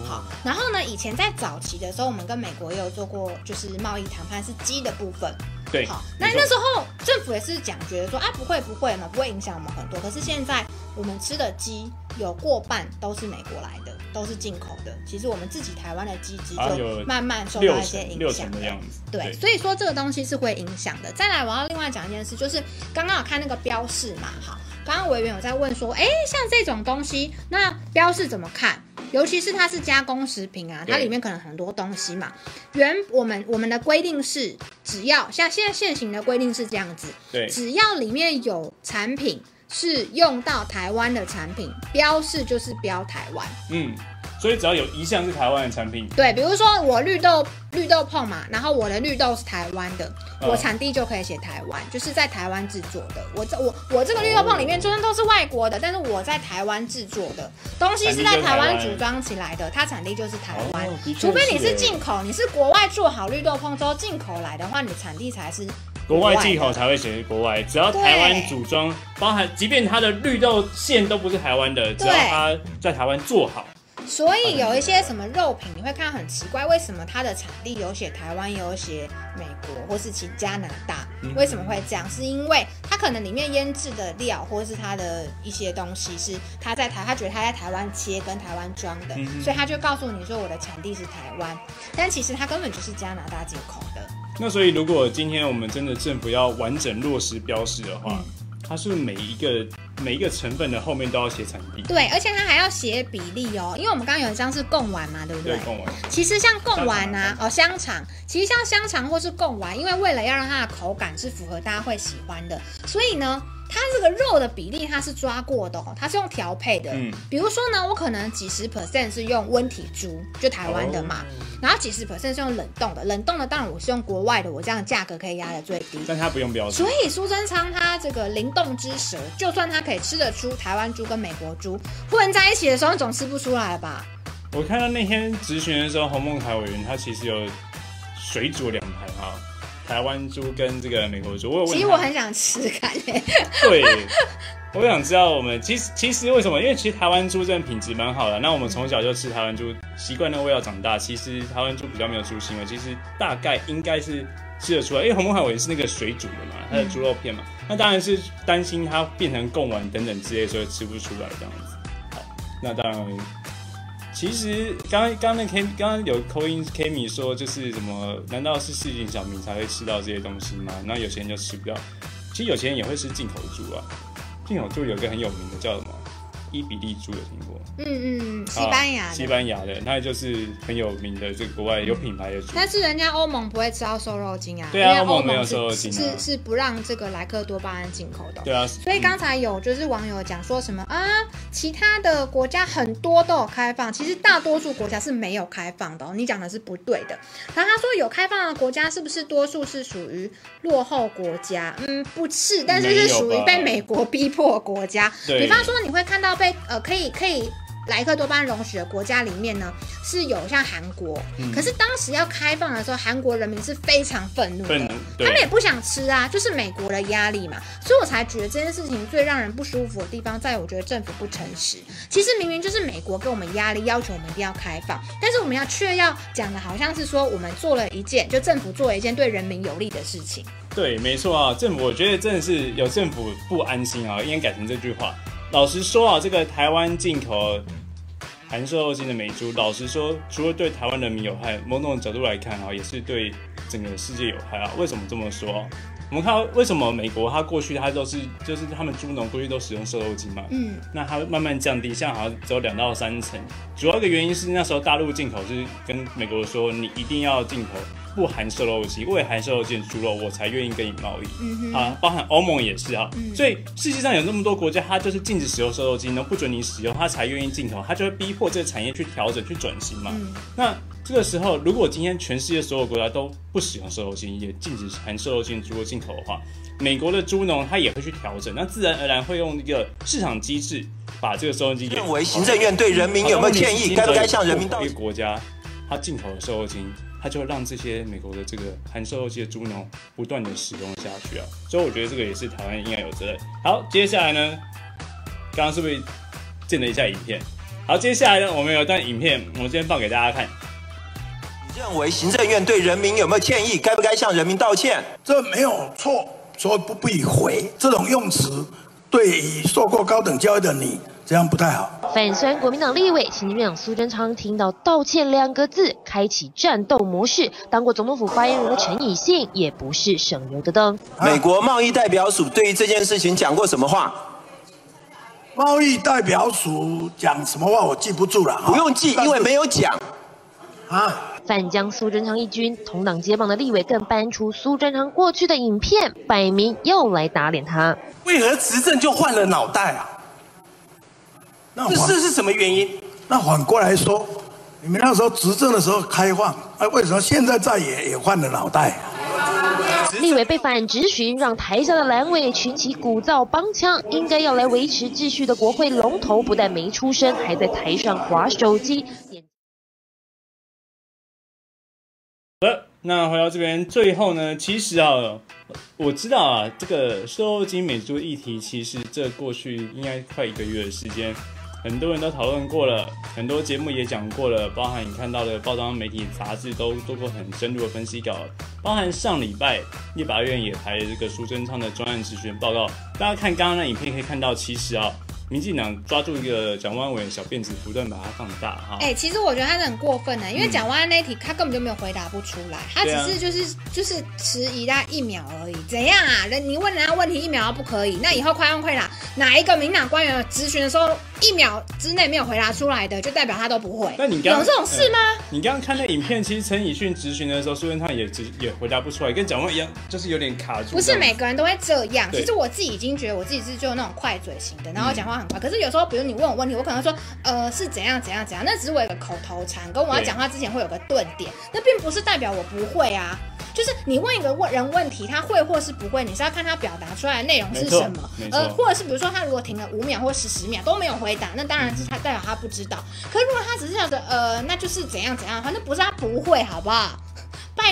好，然后呢，以前在早期的时候，我们跟美国也有做过，就是贸易谈判是鸡的部分。对，好，那那时候政府也是讲，觉得说啊，不会不会嘛，不会影响我们很多。可是现在我们吃的鸡有过半都是美国来的，都是进口的。其实我们自己台湾的鸡只啊就慢慢受到一些影响成的样子。对，所以说这个东西是会影响的。再来，我要另外讲一件事，就是刚刚有看那个标示嘛，好，刚刚委员有在问说，哎，像这种东西，那标示怎么看？尤其是它是加工食品啊，它里面可能很多东西嘛。原我们我们的规定是，只要像现在现行的规定是这样子，对只要里面有产品是用到台湾的产品，标示就是标台湾。嗯，所以只要有一项是台湾的产品，对，比如说我绿豆绿豆碰嘛，然后我的绿豆是台湾的，嗯我产地就可以写台湾，就是在台湾制作的。我这我我这个绿豆碰里面虽然都是外国的，但是我在台湾制作的东西是在台湾组装起来的，它产地就是台湾哦的。确除非你是是耶进口，你是国外做好绿豆碰之后进口来的话，你的产地才是国外进口才会写国外，只要台湾组装，包含即便它的绿豆馅都不是台湾的，只要它在台湾做好，所以有一些什么肉品，你会看到很奇怪，为什么它的产地有写台湾，也有写美国或是其加拿大嗯？为什么会这样？是因为它可能里面腌制的料，或是它的一些东西是它在台，他觉得他在台湾切跟台湾装的，所以他就告诉你说我的产地是台湾，但其实它根本就是加拿大进口的。那所以如果今天我们真的政府要完整落实标示的话，它是每一个每一个成分的后面都要写产地？对，而且它还要写比例哦，因为我们刚刚有一张是贡丸嘛，对不对？对，贡丸。其实像贡丸啊，哦香肠，其实像香肠或是贡丸，因为为了要让它的口感是符合大家会喜欢的，所以呢，它这个肉的比例它是抓过的哦，它是用调配的。嗯比如说呢，我可能几十 percent 是用温体猪，就台湾的嘛，然后几十 percent 是用冷冻的，冷冻的当然我是用国外的，我这样价格可以压得最低。但它不用标示所。以苏贞昌他这个灵动之舌，就算他可以吃得出台湾猪跟美国猪混在一起的时候，你总吃不出来吧？我看到那天质询的时候，洪孟凯委员他其实有水煮两盘哈，台湾猪跟这个美国猪。我有问他其实我很想吃看诶、对，我想知道我们其实其实为什么？因为其实台湾猪真的品质蛮好的。那我们从小就吃台湾猪，习惯那个味道长大。其实台湾猪比较没有猪腥味，其实大概应该是吃得出来。因为红红海尾是那个水煮的嘛，它的猪肉片嘛，那当然是担心它变成贡丸等等之类，所以吃不出来这样子。好，那当然。其实刚刚刚那 K 刚刚有口音 K 米说就是什么？难道是市井小民才会吃到这些东西吗？那有钱人就吃不到。其实有钱人也会吃进口猪啊。进口猪有一个很有名的叫什么伊比利猪，有听过？嗯嗯，西班牙啊。西班牙的，那就是很有名的这个国外有品牌的猪。但是人家欧盟不会吃到瘦肉精啊，对啊欧欧盟没有是瘦肉精啊是是不让这个莱克多巴胺进口的。对啊所以刚才有就是网友讲说什么啊，其他的国家很多都有开放，其实大多数国家是没有开放的哦。你讲的是不对的。然后他说有开放的国家是不是多数是属于落后国家？嗯，不是，但是是属于被美国逼迫国家。对比方说你会看到被呃可以可以。莱克多巴胺容许的国家里面呢，是有像韩国，嗯可是当时要开放的时候，韩国人民是非常愤怒的，他们也不想吃啊，就是美国的压力嘛，所以我才觉得这件事情最让人不舒服的地方，在于我觉得政府不诚实。其实明明就是美国给我们压力，要求我们一定要开放，但是我们要却要讲的好像是说我们做了一件，就政府做了一件对人民有利的事情。对，没错啊，政府我觉得真的是有政府不安心啊，应该改成这句话。老实说啊，这个台湾进口含瘦肉精的美猪，老实说，除了对台湾人民有害，某种角度来看啊，也是对整个世界有害啊。为什么这么说？我们看到为什么美国它过去它都是就是他们猪农过去都使用瘦肉精嘛，嗯，那它慢慢降低，现在好像只有两到三成。主要一个原因是那时候大陆进口是跟美国说，你一定要进口不含瘦肉精、未含瘦肉精的猪肉，我才愿意跟你贸易。嗯啊，包含欧盟也是啊，嗯。所以世界上有那么多国家，它就是禁止使用瘦肉精，然后不准你使用，它才愿意进口，它就会逼迫这个产业去调整、去转型嘛。嗯。那这个时候，如果今天全世界所有国家都不使用瘦肉精，也禁止含瘦肉精猪肉进口的话，美国的猪农他也会去调整，那自然而然会用一个市场机制把这个瘦肉精给认为行政院对人民有没有建议该不该向人民道个国家它进口的瘦肉精，它就会让这些美国的这个含瘦肉精的猪农不断的使用下去啊，所以我觉得这个也是台湾应该有责任。好，接下来呢，刚刚是不是见了一下影片？好，接下来呢，我们有一段影片，我们先放给大家看。你认为行政院对人民有没有歉意该不该向人民道歉？这没有错，所以不必回这种用词，对于受过高等教育的你，这样不太好。反酸国民党立委行政院长苏贞昌听到“道歉”两个字，开启战斗模式。当过总统府发言人的陈以信也不是省油的灯。美国贸易代表署对于这件事情讲过什么话？贸易代表署讲什么话我记不住了，不用记，因为没有讲。啊，反将苏贞昌一军，同党接棒的立委更搬出苏贞昌过去的影片，摆明要来打脸他。为何执政就换了脑袋啊？这这是什么原因？那反过来说，你们那时候执政的时候开放，哎，为什么现在在也也换了脑袋？立委被反质询，让台下的蓝委群起鼓噪帮腔。应该要来维持秩序的国会龙头，不但没出声，还在台上划手机。那回到这边，最后呢，其实啊，我知道啊，这个瘦肉精美猪议题，其实这过去应该快一个月的时间，很多人都讨论过了，很多节目也讲过了，包含你看到的报章、媒体、杂志都做过很深入的分析稿，包含上礼拜立法院也排了这个苏贞昌的专案质询报告，大家看刚刚那影片可以看到，其实啊。民进党抓住一个蒋万伟的小辫子，不断把它放大哈。哎、其实我觉得他是很过分的，因为嗯蒋万安那一题他根本就没有回答不出来，他只是就是、就是迟疑大概一秒而已。怎样啊？人你问人家问题一秒都不可以，那以后快问快答，哪一个民党官员咨询的时候一秒之内没有回答出来的，就代表他都不会。那你刚有这种事吗？嗯你刚刚看那影片，其实陈以迅质询的时候，苏贞昌也只也回答不出来，跟蒋万一样，就是有点卡住。不是每个人都会这样，对其实我自己已经觉得我自己是就那种快嘴型的，然后嗯讲话很快。可是有时候，比如你问我问题，我可能说，呃，是怎样怎样怎样，那只是我有个口头禅，跟我要讲话之前会有个顿点，那并不是代表我不会啊。就是你问一个问人问题，他会或是不会，你是要看他表达出来的内容是什么呃，或者是比如说他如果停了五秒或十十秒都没有回答，那当然是他代表他不知道。可是如果他只是想着，呃，那就是怎样怎样的话，那不是他不会，好不好？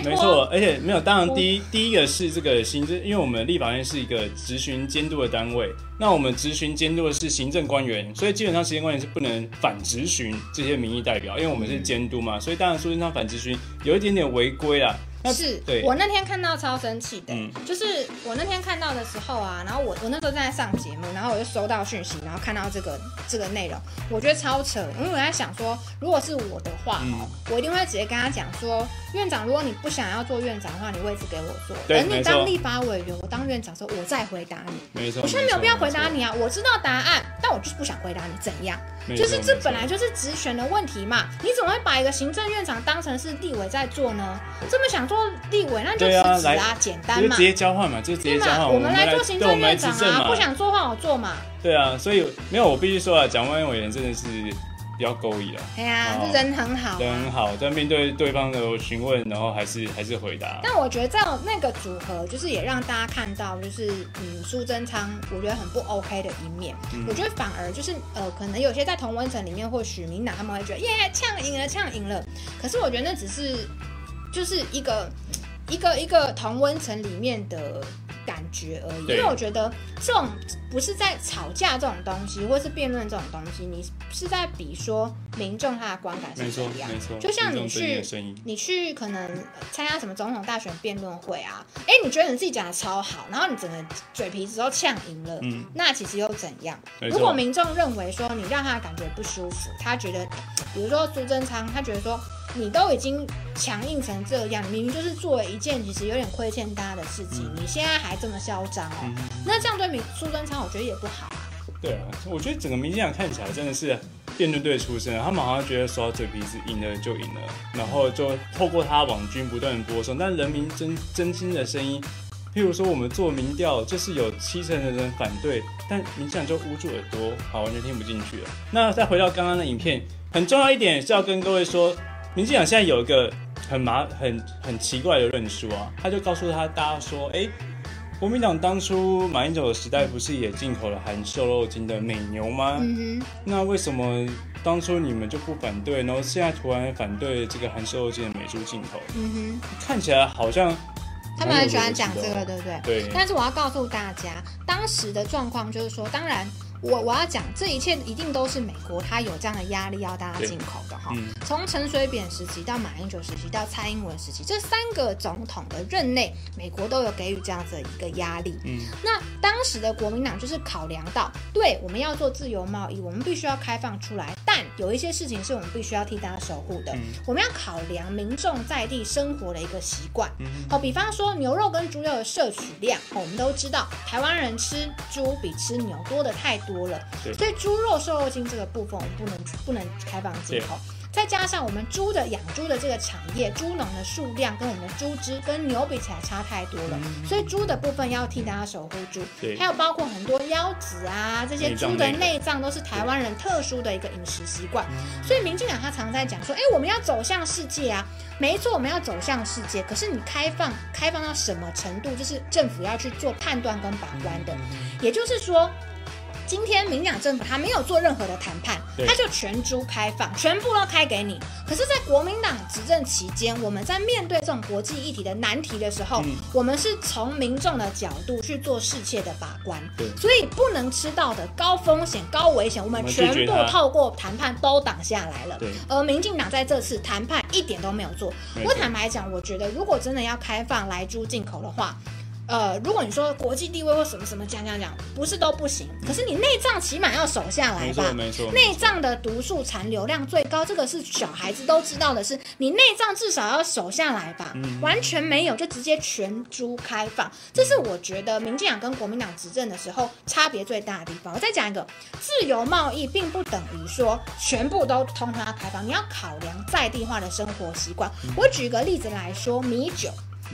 没错，而且没有，当然第一第一个是这个行政，因为我们立法院是一个执行监督的单位，那我们执行监督的是行政官员，所以基本上时间官员是不能反执行这些民意代表，因为我们是监督嘛，所以当然苏贞昌反执行有一点点违规啊。那是，我那天看到超生气的，嗯就是我那天看到的时候啊，然后我我那时候正在上节目，然后我就收到讯息，然后看到这个这个内容，我觉得超扯，因为我在想说，如果是我的话，嗯哦，我一定会直接跟他讲说，院长，如果你不想要做院长的话，你位置给我做，等你当立法委员，我当院长的时候，我再回答你。没错，我现在没有必要回答你啊，我知道答案，但我就是不想回答你，怎样？就是这本来就是职权的问题嘛，你怎么会把一个行政院长当成是立委在做呢？这么想做立委，那就辞职啊，简单嘛就直。接交换嘛，就直接交换，我们来来做行政院长啊，不想做换我做嘛。对啊，所以没有，我必须说啊，蒋万委员真的是比较勾引啊。哎呀，哦这人很好、啊。人很好，在面对对方的询问，然后还是还是回答。但我觉得这样那个组合，就是也让大家看到，就是嗯，苏贞昌我觉得很不 OK 的一面。嗯我觉得反而就是呃，可能有些在同温层里面，或许民党他们会觉得耶呛赢了，呛赢了。可是我觉得那只是就是一个一个一个同温层里面的感觉而已。因为我觉得这种不是在吵架这种东西，或是辩论这种东西，你是在比说民众他的观感是没错怎样。没错，就像你去你去可能呃参加什么总统大选辩论会啊，哎，你觉得你自己讲的超好，然后你整个嘴皮子都呛赢了，嗯那其实又怎样？如果民众认为说你让他感觉不舒服，他觉得，比如说苏贞昌，他觉得说你都已经强硬成这样，明明就是做了一件其实有点亏欠大家的事情，嗯你现在还这么嚣张哦，那这样对民苏贞昌我觉得也不好啊。对啊，我觉得整个民进党看起来真的是辩论队出身，他们好像觉得说嘴皮子赢了就赢了，然后就透过他网军不断的播送，但人民真真心的声音，譬如说我们做民调，就是有七成的人反对，但民进党就捂住耳朵，好完全听不进去了。那再回到刚刚的影片，很重要一点是要跟各位说，民进党现在有一个很麻很很奇怪的论述啊，他就告诉他大家说，哎、国民党当初马英九的时代不是也进口了含瘦肉精的美牛吗？嗯哼，那为什么当初你们就不反对，然后现在突然反对这个含瘦肉精的美猪进口？嗯哼看起来好像，他们很喜欢讲这个，对不对？对但是我要告诉大家，当时的状况就是说，当然。我我要讲，这一切一定都是美国，它有这样的压力要大家进口的哈。嗯从陈水扁时期到马英九时期到蔡英文时期，这三个总统的任内，美国都有给予这样子的一个压力。嗯，那当时的国民党就是考量到，对，我们要做自由贸易，我们必须要开放出来，但有一些事情是我们必须要替大家守护的。嗯我们要考量民众在地生活的一个习惯。嗯好，比方说牛肉跟猪肉的摄取量，哦我们都知道台湾人吃猪比吃牛多的太多了，对所以猪肉瘦肉精这个部分我们不能不能开放进口。再加上我们猪的养猪的这个产业，猪农的数量跟我们的猪只跟牛比起来差太多了，所以猪的部分要替大家守护住。对还有包括很多腰子啊，这些猪的内脏都是台湾人特殊的一个饮食习惯。所以民进党他常在讲说，哎，我们要走向世界啊，没错，我们要走向世界。可是你开放开放到什么程度，就是政府要去做判断跟把关的。也就是说，今天民进党政府他没有做任何的谈判，他就全租开放，全部都开给你。可是，在国民党执政期间，我们在面对这种国际议题的难题的时候，嗯我们是从民众的角度去做世切的把关。对所以不能吃到的高风险、高危险，我们全部透过谈判都挡下来了。对而民进党在这次谈判一点都没有做。我坦白讲，我觉得如果真的要开放来猪进口的话，呃，如果你说国际地位或什么什么讲讲讲，不是都不行，可是你内脏起码要守下来没吧错。没错，内脏的毒素残留量最高，这个是小孩子都知道的是，你内脏至少要守下来吧，嗯完全没有就直接全猪开放，这是我觉得民进党跟国民党执政的时候差别最大的地方。我再讲一个，自由贸易并不等于说全部都通通要开放，你要考量在地化的生活习惯。我举个例子来说，米酒。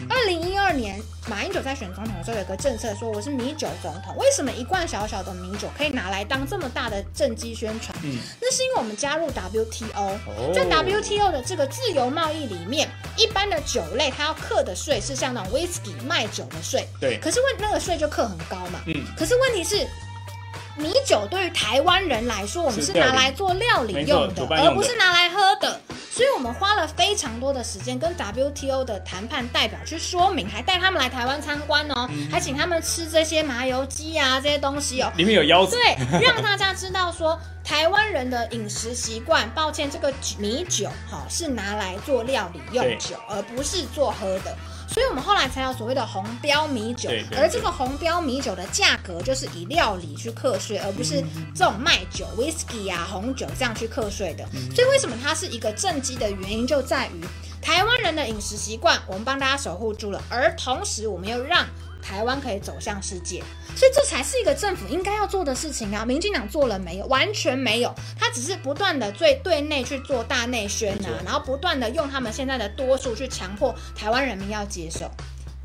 二零一二年，马英九在选总统的时候有个政策，说我是米酒总统。为什么一罐小小的米酒可以拿来当这么大的政绩宣传？嗯，那是因为我们加入 WTO，、哦在 WTO 的这个自由贸易里面，一般的酒类它要课的税是像那种 whisky 卖酒的税，对可是问那个税就课很高嘛，嗯可是问题是。米酒对于台湾人来说，我们是拿来做料理用的，而不是拿来喝的。所以我们花了非常多的时间跟 WTO 的谈判代表去说明，还带他们来台湾参观哦，嗯还请他们吃这些麻油鸡啊这些东西哦。里面有腰子，对，让大家知道说 台湾人的饮食习惯。抱歉，这个米酒哈、是拿来做料理用酒，而不是做喝的。所以我们后来才有所谓的红标米酒。对，对而这个红标米酒的价格就是以料理去课税，而不是这种卖酒、whisky 啊、红酒这样去课税的。所以为什么它是一个正畸的原因，就在于台湾人的饮食习惯，我们帮大家守护住了，而同时我们又让台湾可以走向世界，所以这才是一个政府应该要做的事情啊！民进党做了没有？完全没有，他只是不断的对对内去做大内宣啊，然后不断的用他们现在的多数去强迫台湾人民要接受。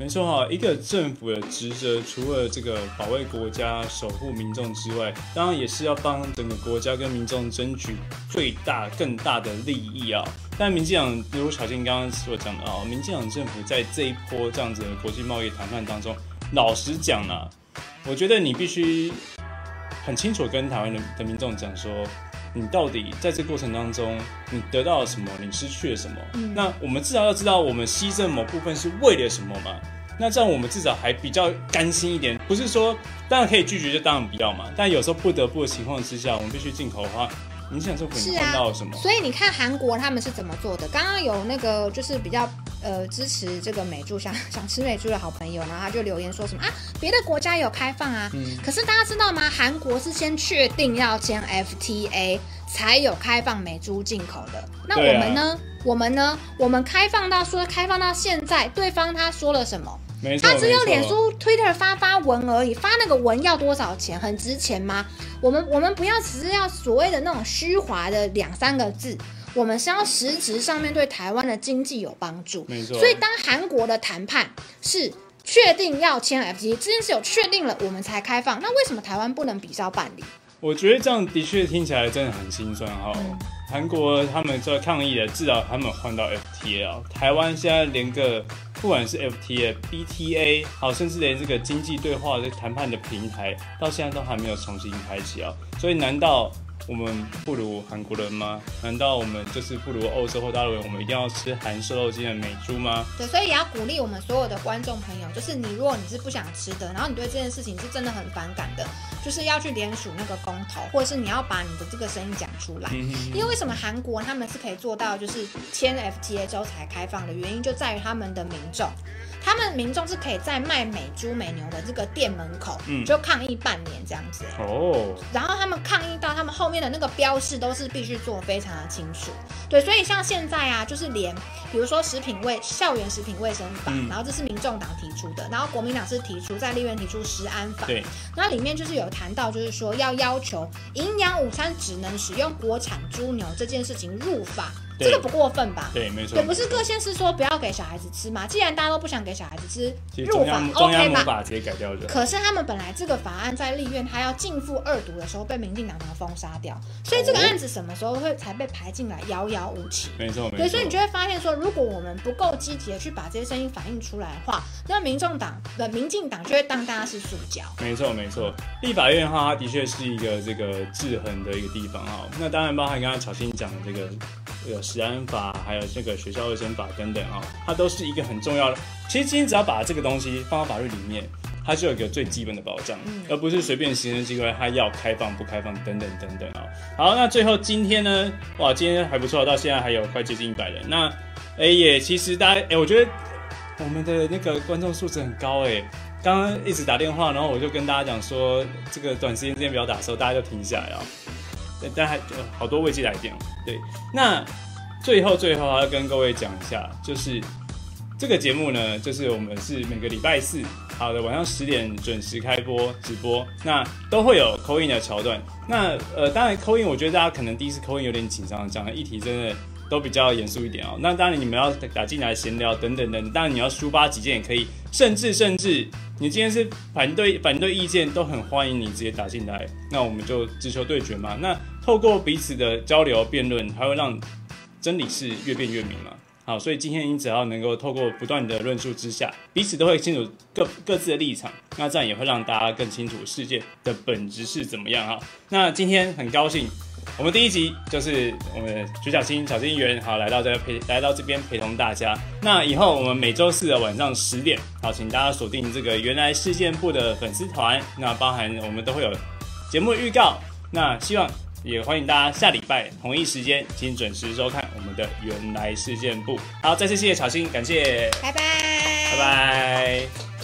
没错哈，一个政府的职责，除了这个保卫国家、守护民众之外，当然也是要帮整个国家跟民众争取最大、更大的利益啊。但民进党，如果小静刚刚所讲的啊，民进党政府在这一波这样子的国际贸易谈判当中，老实讲啊，我觉得你必须很清楚跟台湾的的民众讲说。你到底在这过程当中，你得到了什么？你失去了什么？嗯那我们至少要知道，我们牺牲某部分是为了什么嘛？那这样我们至少还比较甘心一点。不是说当然可以拒绝，就当然不要嘛。但有时候不得不的情况之下，我们必须进口的话，你想政府你是啊换到什么？所以你看韩国他们是怎么做的？刚刚有那个就是比较呃支持这个美猪，想 想吃美猪的好朋友，然后他就留言说什么啊，别的国家有开放啊，嗯可是大家知道吗？韩国是先确定要签 FTA 才有开放美猪进口的。那我们呢？我们呢？我们开放到说开放到现在，对方他说了什么？没错，他只有脸书、Twitter 发发文而已，发那个文要多少钱？很值钱吗？我们我们不要只是要所谓的那种虚华的两三个字，我们是要实质上面对台湾的经济有帮助。没错所以当韩国的谈判是确定要签 FTA 这件事有确定了，我们才开放。那为什么台湾不能比照办理？我觉得这样的确听起来真的很心酸哈。韩国他们做抗议的，至少他们换到 FTA。台湾现在连个不管是 FTA、BTA，好，甚至连这个经济对话的谈判的平台，到现在都还没有重新开启啊。所以难道我们不如韩国人吗？难道我们就是不如欧洲或大陆人？我们一定要吃含瘦肉精的美猪吗？对，所以也要鼓励我们所有的观众朋友，就是你如果你是不想吃的，然后你对这件事情是真的很反感的，就是要去联署那个公投，或者是你要把你的这个声音讲出来。嗯因为为什么韩国他们是可以做到就是签 FTA 之后才开放的原因，就在于他们的民众。他们民众是可以在卖美猪美牛的这个店门口，嗯。就抗议半年这样子、欸哦，然后他们抗议到他们后面的那个标示都是必须做非常的清楚，对，所以像现在啊，就是连比如说食品卫校园食品卫生法，嗯。然后这是民众党提出的，然后国民党是提出在立院提出食安法，对，那里面就是有谈到，就是说要要求营养午餐只能使用国产猪牛这件事情入法，对这个不过分吧？对，没错，对，不是各县市说不要给小孩子吃嘛？既然大家都不想给小孩子吃，入法 OK 吧？直接改掉的。可是他们本来这个法案在立院，他要进赴二读的时候被民进党团封杀掉，所以这个案子什么时候会才被排进来，遥遥无期。没错，没错。所以你就会发现说，如果我们不够积极的去把这些声音反映出来的话，那民众党的民进党就会当大家是塑胶。没错，没错。立法院的话，它的确是一个这个制衡的一个地方哈。那当然包含刚刚巧心讲的这个呃食安法，还有这个学校卫生法等等哦，它都是一个很重要的。其实今天只要把这个东西放到法律里面，它就有一个最基本的保障，而不是随便行政机关它要开放不开放等等等等啊。好，那最后今天呢，哇，今天还不错，到现在还有快接近一百人。那哎也其实大家哎，我觉得我们的那个观众素质很高哎。刚刚一直打电话，然后我就跟大家讲说，这个短时间之间不要打的时候，大家就停下来了。对，但还有好多未接来电哦。对，那最后最后要跟各位讲一下，就是这个节目呢，就是我们是每个礼拜四，好的晚上十点准时开播直播，那都会有扣印的桥段。那呃，当然扣印，我觉得大家可能第一次扣印有点紧张，讲的议题真的都比较严肃一点哦。那当然你们要打进来闲聊等等等，当然你要抒发己见也可以，甚至甚至你今天是反对反对意见，都很欢迎你直接打进来。那我们就直球对决嘛。那透过彼此的交流辩论，还会让真理是越辩越明嘛。好，所以今天你只要能够透过不断的论述之下，彼此都会清楚各各自的立场，那这样也会让大家更清楚世界的本质是怎么样哈。那今天很高兴，我们第一集就是我们的徐小青小金议员好来到这陪来到这边陪同大家。那以后我们每周四的晚上十点，好，请大家锁定这个原来事件部的粉丝团，那包含我们都会有节目的预告。那希望也欢迎大家下礼拜同一时间，请准时收看我们的原来事件部。好，再次谢谢小新，感谢，拜拜，拜拜。